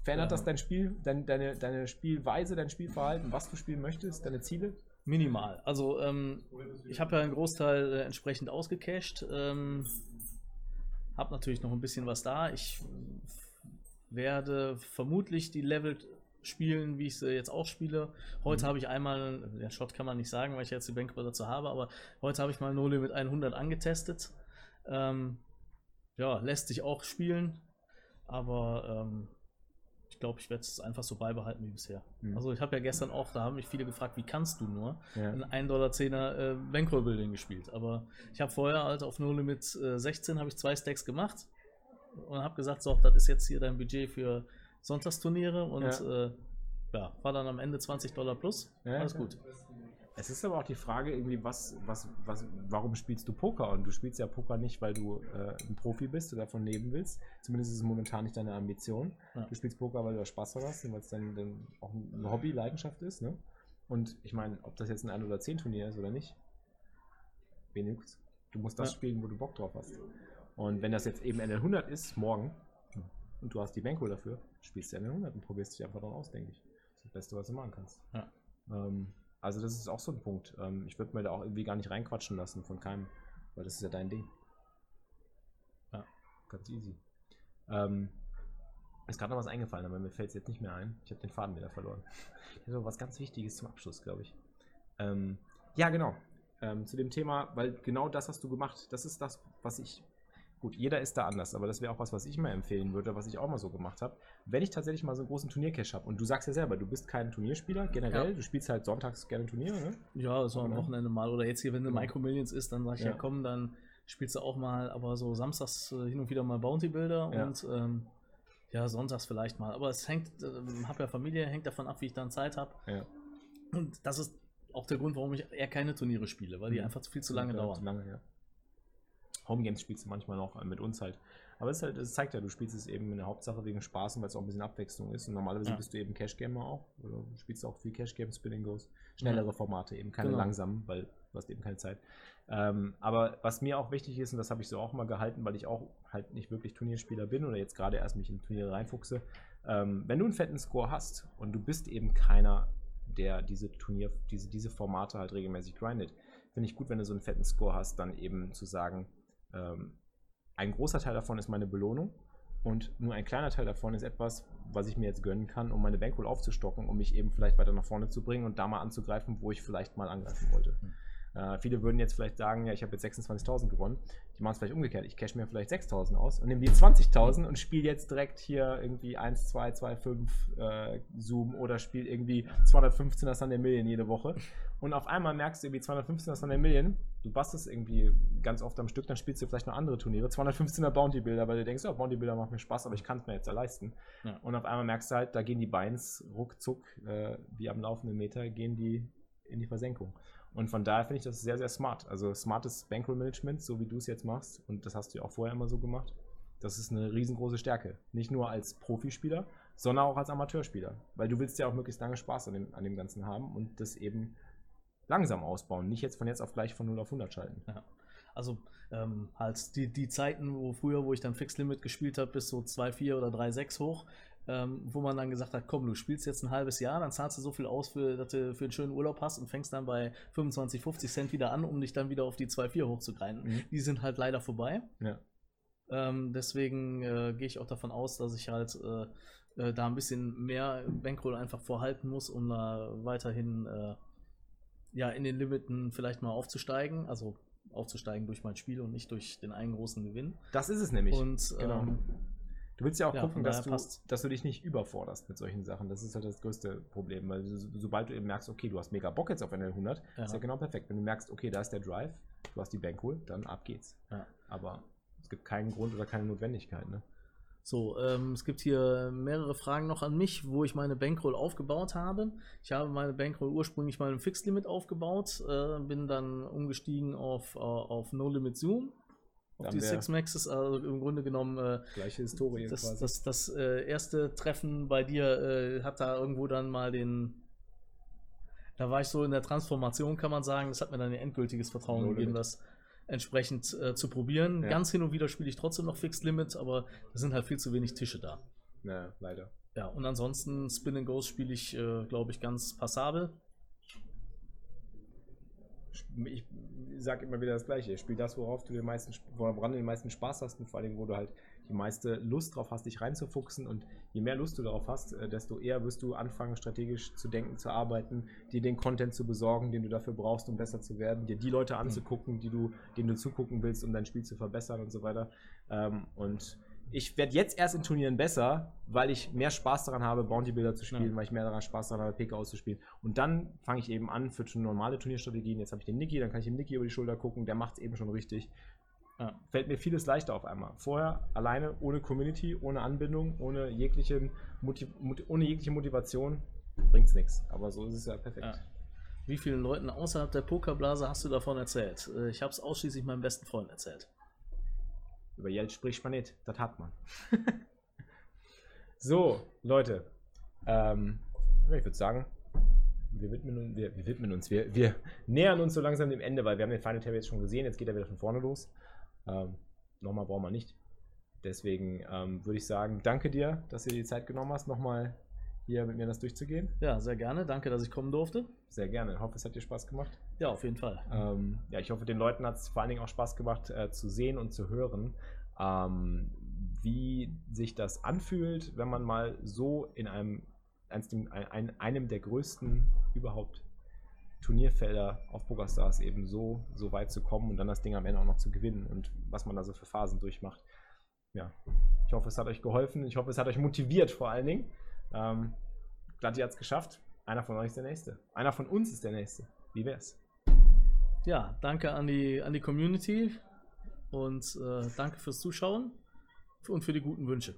Verändert das dein Spiel, dein, deine, deine Spielweise, dein Spielverhalten, was du spielen möchtest, deine Ziele? Minimal. Also ähm, ich habe ja einen Großteil äh, entsprechend ausgecached. Ähm, habe natürlich noch ein bisschen was da. Ich werde vermutlich die Level spielen, wie ich sie jetzt auch spiele. Heute Mhm. habe ich einmal, ja, Shot kann man nicht sagen, weil ich jetzt die Bankroll dazu habe, aber heute habe ich mal No Limit 100 angetestet. Ähm, ja, lässt sich auch spielen, aber ähm, ich glaube, ich werde es einfach so beibehalten wie bisher. Mhm. Also ich habe ja gestern auch, da haben mich viele gefragt, wie kannst du nur Ja. ein 1,10er Dollar äh, Bankroll Building gespielt. Aber ich habe vorher halt auf No Limit äh, 16 habe ich zwei Stacks gemacht und habe gesagt, so, das ist jetzt hier dein Budget für Sonntagsturniere und Ja. äh, ja, war dann am Ende 20 Dollar plus. Ja, Alles gut. Es ist aber auch die Frage, irgendwie, was, was, was, warum spielst du Poker? Und du spielst ja Poker nicht, weil du äh, ein Profi bist oder davon leben willst. Zumindest ist es momentan nicht deine Ambition. Ja. Du spielst Poker, weil du da Spaß daran hast und weil es dann, dann auch ein Hobby, Leidenschaft ist. Ne? Und ich meine, ob das jetzt ein 1 oder 10 Turnier ist oder nicht, wenigstens. Du musst das Ja. spielen, wo du Bock drauf hast. Und wenn das jetzt eben NL 100 ist, morgen, und du hast die Bankroll dafür, spielst du NL 100 und probierst dich einfach dran aus, denke ich. Das ist das Beste, was du machen kannst. Ja. Ähm, also das ist auch so ein Punkt. Ähm, ich würde mir da auch irgendwie gar nicht reinquatschen lassen von keinem, weil das ist ja dein Ding. Ja. Ganz easy. Ähm, ist gerade noch was eingefallen, aber mir fällt es jetzt nicht mehr ein. Ich habe den Faden wieder verloren. Ich habe was ganz Wichtiges zum Abschluss, glaube ich. Ähm, ja, genau. Ähm, zu dem Thema, weil genau das hast du gemacht. Das ist das, was ich. Gut, jeder ist da anders, aber das wäre auch was, was ich mal empfehlen würde, was ich auch mal so gemacht habe. Wenn ich tatsächlich mal so einen großen Turniercash habe und du sagst ja selber, du bist kein Turnierspieler generell, Ja. du spielst halt sonntags gerne Turniere, ne? Ja, so am Genau. Wochenende mal. Oder jetzt hier, wenn du Genau. Micro Millions ist, dann sag ich ja. Ja. komm, dann spielst du auch mal, aber so samstags äh, hin und wieder mal Bounty Builder Ja. und ähm, ja, sonntags vielleicht mal. Aber es hängt, ähm, hab ja Familie, hängt davon ab, wie ich dann Zeit habe. Ja. Und das ist auch der Grund, warum ich eher keine Turniere spiele, weil die Mhm. einfach viel zu lange Ja, dauern. Zu lange, ja. Homegames spielst du manchmal noch äh, mit uns halt. Aber es, halt, es zeigt ja, du spielst es eben in der Hauptsache wegen Spaß und weil es auch ein bisschen Abwechslung ist. Und normalerweise Ja. bist du eben Cash-Gamer auch. Oder du spielst auch viel Cash-Games, Spinning Goes. Schnellere Formate eben, keine Genau. langsamen, weil du hast eben keine Zeit. Ähm, aber was mir auch wichtig ist, und das habe ich so auch mal gehalten, weil ich auch halt nicht wirklich Turnierspieler bin oder jetzt gerade erst mich in Turniere reinfuchse, Ähm, wenn du einen fetten Score hast und du bist eben keiner, der diese Turnier, diese, diese Formate halt regelmäßig grindet, finde ich gut, wenn du so einen fetten Score hast, dann eben zu sagen, ähm, ein großer Teil davon ist meine Belohnung und nur ein kleiner Teil davon ist etwas, was ich mir jetzt gönnen kann, um meine Bankroll aufzustocken, um mich eben vielleicht weiter nach vorne zu bringen und da mal anzugreifen, wo ich vielleicht mal angreifen wollte. Mhm. Äh, viele würden jetzt vielleicht sagen, ja, ich habe jetzt 26.000 gewonnen. Die machen es vielleicht umgekehrt. Ich cash mir vielleicht 6.000 aus und nehme die 20.000 und spiele jetzt direkt hier irgendwie 1, 2, 2, 5 äh, Zoom oder spiele irgendwie 215er Sunday Million jede Woche. Und auf einmal merkst du irgendwie 215er Sunday Million, du bastest irgendwie ganz oft am Stück, dann spielst du vielleicht noch andere Turniere, 215er Bounty Builder, weil du denkst, oh, Bounty Builder macht mir Spaß, aber ich kann es mir jetzt ja leisten. Ja. Und auf einmal merkst du halt, da gehen die Beins ruckzuck, äh, wie am laufenden Meter, gehen die in die Versenkung. Und von daher finde ich das sehr, sehr smart. Also smartes Bankroll-Management, so wie du es jetzt machst, und das hast du ja auch vorher immer so gemacht, das ist eine riesengroße Stärke. Nicht nur als Profispieler, sondern auch als Amateurspieler. Weil du willst ja auch möglichst lange Spaß an dem, an dem Ganzen haben und das eben langsam ausbauen. Nicht jetzt von jetzt auf gleich von 0 auf 100 schalten. Ja. Also ähm, halt die, die Zeiten, wo früher, wo ich dann Fixed Limit gespielt habe, bis so 2,4 oder 3,6 hoch, ähm, wo man dann gesagt hat, komm, du spielst jetzt ein halbes Jahr, dann zahlst du so viel aus, für, dass du für einen schönen Urlaub hast und fängst dann bei 25, 50 Cent wieder an, um dich dann wieder auf die 2,4 hochzugreifen. Mhm. Die sind halt leider vorbei. Ja. Ähm, deswegen äh, gehe ich auch davon aus, dass ich halt äh, äh, da ein bisschen mehr Bankroll einfach vorhalten muss, um da weiterhin äh, ja, in den Limiten vielleicht mal aufzusteigen. Also aufzusteigen durch mein Spiel und nicht durch den einen großen Gewinn. Das ist es nämlich. Und genau. ähm, Du willst ja auch Ja, gucken, dass du, dass du dich nicht überforderst mit solchen Sachen. Das ist halt das größte Problem, weil so, sobald du eben merkst, okay, du hast mega Bock jetzt auf NL 100, Ja. ist ja genau perfekt. Wenn du merkst, okay, da ist der Drive, du hast die Bankroll, dann ab geht's. Ja. Aber es gibt keinen Grund oder keine Notwendigkeit. Ne? So, ähm, es gibt hier mehrere Fragen noch an mich, wo ich meine Bankroll aufgebaut habe. Ich habe meine Bankroll ursprünglich mal im Fixed Limit aufgebaut, äh, bin dann umgestiegen auf, äh, auf No Limit Zoom, auf die Six Maxes, also im Grunde genommen äh, Gleiche Historie das, quasi. das, das äh, erste Treffen bei dir äh, hat da irgendwo dann mal den. Da war ich so in der Transformation, kann man sagen. Das hat mir dann ein endgültiges Vertrauen No gegeben, Limit. Entsprechend äh, zu probieren. Ja. Ganz hin und wieder spiele ich trotzdem noch Fixed Limit, aber da sind halt viel zu wenig Tische da. ja, leider. Ja, und ansonsten Spin and Ghost spiele ich, äh, glaube ich, ganz passabel. Ich sage immer wieder das Gleiche. Spiel das, worauf du den meisten, woran du den meisten Spaß hast und vor allem, wo du halt die meiste Lust drauf hast, dich reinzufuchsen. Und je mehr Lust du darauf hast, äh, desto eher wirst du anfangen, strategisch zu denken, zu arbeiten, dir den Content zu besorgen, den du dafür brauchst, um besser zu werden, dir die Leute anzugucken, die du, denen du zugucken willst, um dein Spiel zu verbessern und so weiter. Ähm, und ich werde jetzt erst in Turnieren besser, weil ich mehr Spaß daran habe, Bounty Builder zu spielen, Ja. weil ich mehr daran Spaß daran habe, PK auszuspielen. Und dann fange ich eben an für normale Turnierstrategien. Jetzt habe ich den Niki, dann kann ich dem Niki über die Schulter gucken, der macht es eben schon richtig. Ja. Fällt mir vieles leichter auf einmal. Vorher alleine, ohne Community, ohne Anbindung, ohne, jeglichen Motiv Mot- ohne jegliche Motivation, bringt's nichts. Aber so ist es ja perfekt. Ja. Wie vielen Leuten außerhalb der Pokerblase hast du davon erzählt? Äh, ich habe es ausschließlich meinem besten Freund erzählt. Über Geld spricht man nicht, das hat man. so, Leute. Ähm, ich würde sagen, wir widmen, uns- wir, wir widmen uns, wir, wir nähern uns so langsam dem Ende, weil wir haben den Final Tab jetzt schon gesehen, jetzt geht er wieder von vorne los. Ähm, nochmal brauchen wir nicht. Deswegen ähm, würde ich sagen, danke dir, dass du dir die Zeit genommen hast, nochmal hier mit mir das durchzugehen. Ja, sehr gerne. Danke, dass ich kommen durfte. Sehr gerne. Ich hoffe, es hat dir Spaß gemacht. Ja, auf jeden Fall. Ähm, ja, ich hoffe, den Leuten hat es vor allen Dingen auch Spaß gemacht, äh, zu sehen und zu hören, ähm, wie sich das anfühlt, wenn man mal so in einem, einem der größten überhaupt Turnierfelder auf PokerStars eben so, so weit zu kommen und dann das Ding am Ende auch noch zu gewinnen und was man da so für Phasen durchmacht. Ja, ich hoffe, es hat euch geholfen. Ich hoffe, es hat euch motiviert vor allen Dingen. Ähm, Glatti hat es geschafft. Einer von euch ist der Nächste. Einer von uns ist der Nächste. Wie wär's? Ja, danke an die, an die Community und äh, danke fürs Zuschauen und für die guten Wünsche.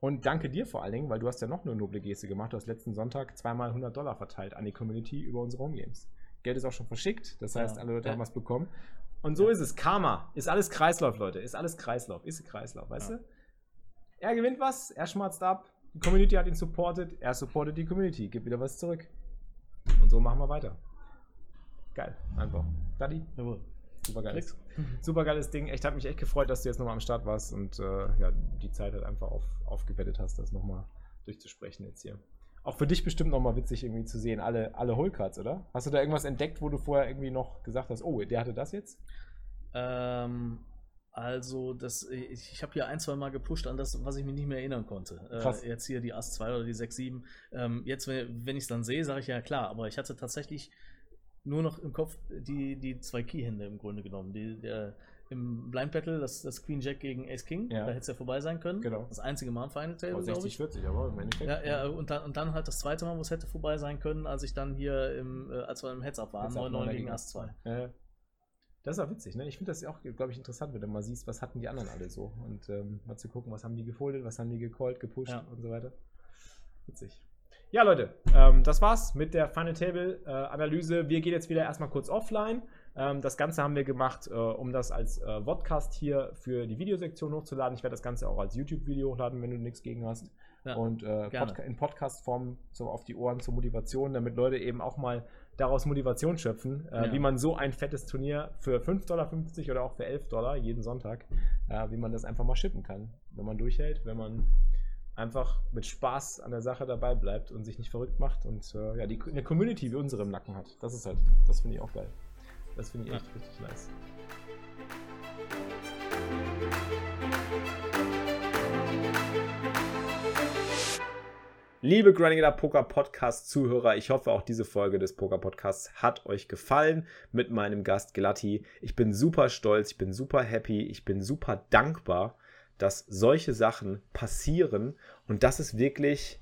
Und danke dir vor allen Dingen, weil du hast ja noch eine noble Geste gemacht. Du hast letzten Sonntag zweimal 100 Dollar verteilt an die Community über unsere Homegames. Geld ist auch schon verschickt, das heißt, Ja. alle Leute Ja. haben was bekommen. Und so ist es. Karma. Ist alles Kreislauf, Leute. Ist alles Kreislauf. Ist Kreislauf, weißt Ja. du? Er gewinnt was, er schmatzt ab. Die Community hat ihn supportet, er supportet die Community, gibt wieder was zurück. Und so machen wir weiter. Geil, einfach. Daddy, Jawohl. Super geiles, Klicks. super geiles Ding. Echt, hat mich echt gefreut, dass du jetzt nochmal am Start warst und äh, ja, die Zeit halt einfach auf, aufgewettet hast, das nochmal durchzusprechen jetzt hier. Auch für dich bestimmt nochmal witzig irgendwie zu sehen, alle, alle Holecards, oder? Hast du da irgendwas entdeckt, wo du vorher irgendwie noch gesagt hast, oh, der hatte das jetzt? Ähm, also, das, ich, ich habe hier ein, zwei Mal gepusht an das, was ich mich nicht mehr erinnern konnte. Äh, jetzt hier die Ass 2 oder die 6, 7. Ähm, jetzt, wenn, wenn ich es dann sehe, sage ich ja klar, aber ich hatte tatsächlich nur noch im Kopf die, die zwei Key-Hände im Grunde genommen. Die, der, Im Blind Battle, das, das Queen Jack gegen Ace King, Ja. da hätte es ja vorbei sein können. Genau. Das einzige Mal im Final Table, Oh, glaube 60, ich. 40, aber im Endeffekt. Ja, ja, und dann, und dann halt das zweite Mal, wo es hätte vorbei sein können, als ich dann hier im, äh, als wir im Heads-Up waren, Heads-Up 9-9 gegen gegen Ass 2. Ja. Das ist auch witzig, ne? Ich finde das auch, glaube ich, interessant, wenn du mal siehst, was hatten die anderen alle so. Und ähm, mal zu gucken, was haben die gefoldet, was haben die gecallt, gepusht Ja. und so weiter. Witzig. Ja, Leute, ähm, das war's mit der Final Table äh, Analyse. Wir gehen jetzt wieder erstmal kurz offline. Ähm, das Ganze haben wir gemacht, äh, um das als äh, Vodcast hier für die Videosektion hochzuladen. Ich werde das Ganze auch als YouTube-Video hochladen, wenn du nichts gegen hast. Ja, und äh. Podca in Podcast-Form so auf die Ohren zur Motivation, damit Leute eben auch mal daraus Motivation schöpfen, äh, Ja. wie man so ein fettes Turnier für 5,50 Dollar oder auch für 11 Dollar jeden Sonntag, äh, wie man das einfach mal schippen kann, wenn man durchhält, wenn man einfach mit Spaß an der Sache dabei bleibt und sich nicht verrückt macht und äh, ja, die, eine Community wie unsere im Nacken hat. Das ist halt, das finde ich auch geil. Das finde ich Ja. echt richtig nice. Liebe Grinding It Up Poker Podcast Zuhörer, ich hoffe auch diese Folge des Poker Podcasts hat euch gefallen mit meinem Gast Glatti. Ich bin super stolz, ich bin super happy, ich bin super dankbar, dass solche Sachen passieren und dass es wirklich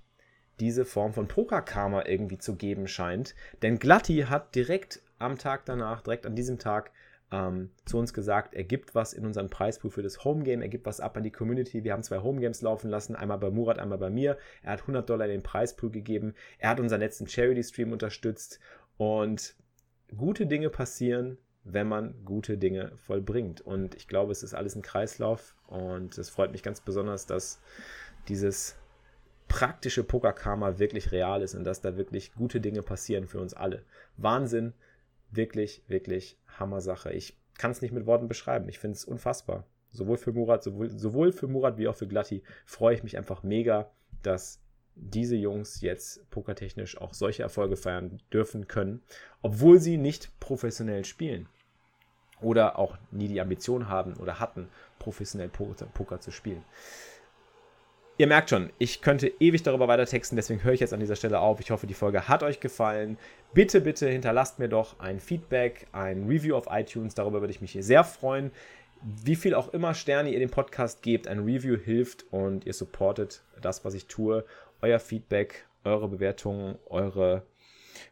diese Form von Poker-Karma irgendwie zu geben scheint. Denn Glatti hat direkt am Tag danach, direkt an diesem Tag, ähm, zu uns gesagt, er gibt was in unseren Preispool für das Homegame, er gibt was ab an die Community. Wir haben zwei Homegames laufen lassen, einmal bei Murat, einmal bei mir. Er hat 100 Dollar in den Preispool gegeben. Er hat unseren letzten Charity-Stream unterstützt. Und gute Dinge passieren, wenn man gute Dinge vollbringt. Und ich glaube, es ist alles ein Kreislauf. Und es freut mich ganz besonders, dass dieses praktische Poker-Karma wirklich real ist und dass da wirklich gute Dinge passieren für uns alle. Wahnsinn, wirklich, wirklich Hammer-Sache. Ich kann es nicht mit Worten beschreiben. Ich finde es unfassbar. Sowohl für Murat, sowohl, sowohl für Murat wie auch für Glatti freue ich mich einfach mega, dass diese Jungs jetzt pokertechnisch auch solche Erfolge feiern dürfen können, obwohl sie nicht professionell spielen oder auch nie die Ambition haben oder hatten, professionell Poker, zu spielen. Ihr merkt schon, ich könnte ewig darüber weiter texten, deswegen höre ich jetzt an dieser Stelle auf. Ich hoffe, die Folge hat euch gefallen. Bitte, bitte hinterlasst mir doch ein Feedback, ein Review auf iTunes. Darüber würde ich mich sehr freuen. Wie viel auch immer Sterne ihr dem Podcast gebt, ein Review hilft und ihr supportet das, was ich tue. Euer Feedback, eure Bewertungen, eure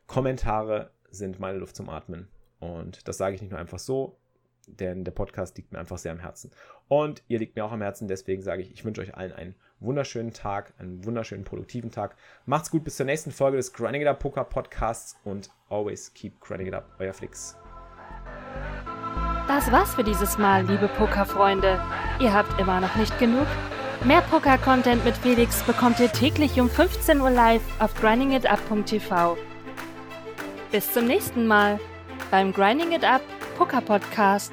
Kommentare sind meine Luft zum Atmen. Und das sage ich nicht nur einfach so, denn der Podcast liegt mir einfach sehr am Herzen. Und ihr liegt mir auch am Herzen, deswegen sage ich, ich wünsche euch allen einen wunderschönen Tag, einen wunderschönen produktiven Tag. Macht's gut, bis zur nächsten Folge des Grinding It Up Poker Podcasts und always keep grinding it up. Euer Flix. Das war's für dieses Mal, liebe Pokerfreunde. Ihr habt immer noch nicht genug? Mehr Poker-Content mit Felix bekommt ihr täglich um 15 Uhr live auf grindingitup.tv. Bis zum nächsten Mal beim Grinding It Up Poker Podcast.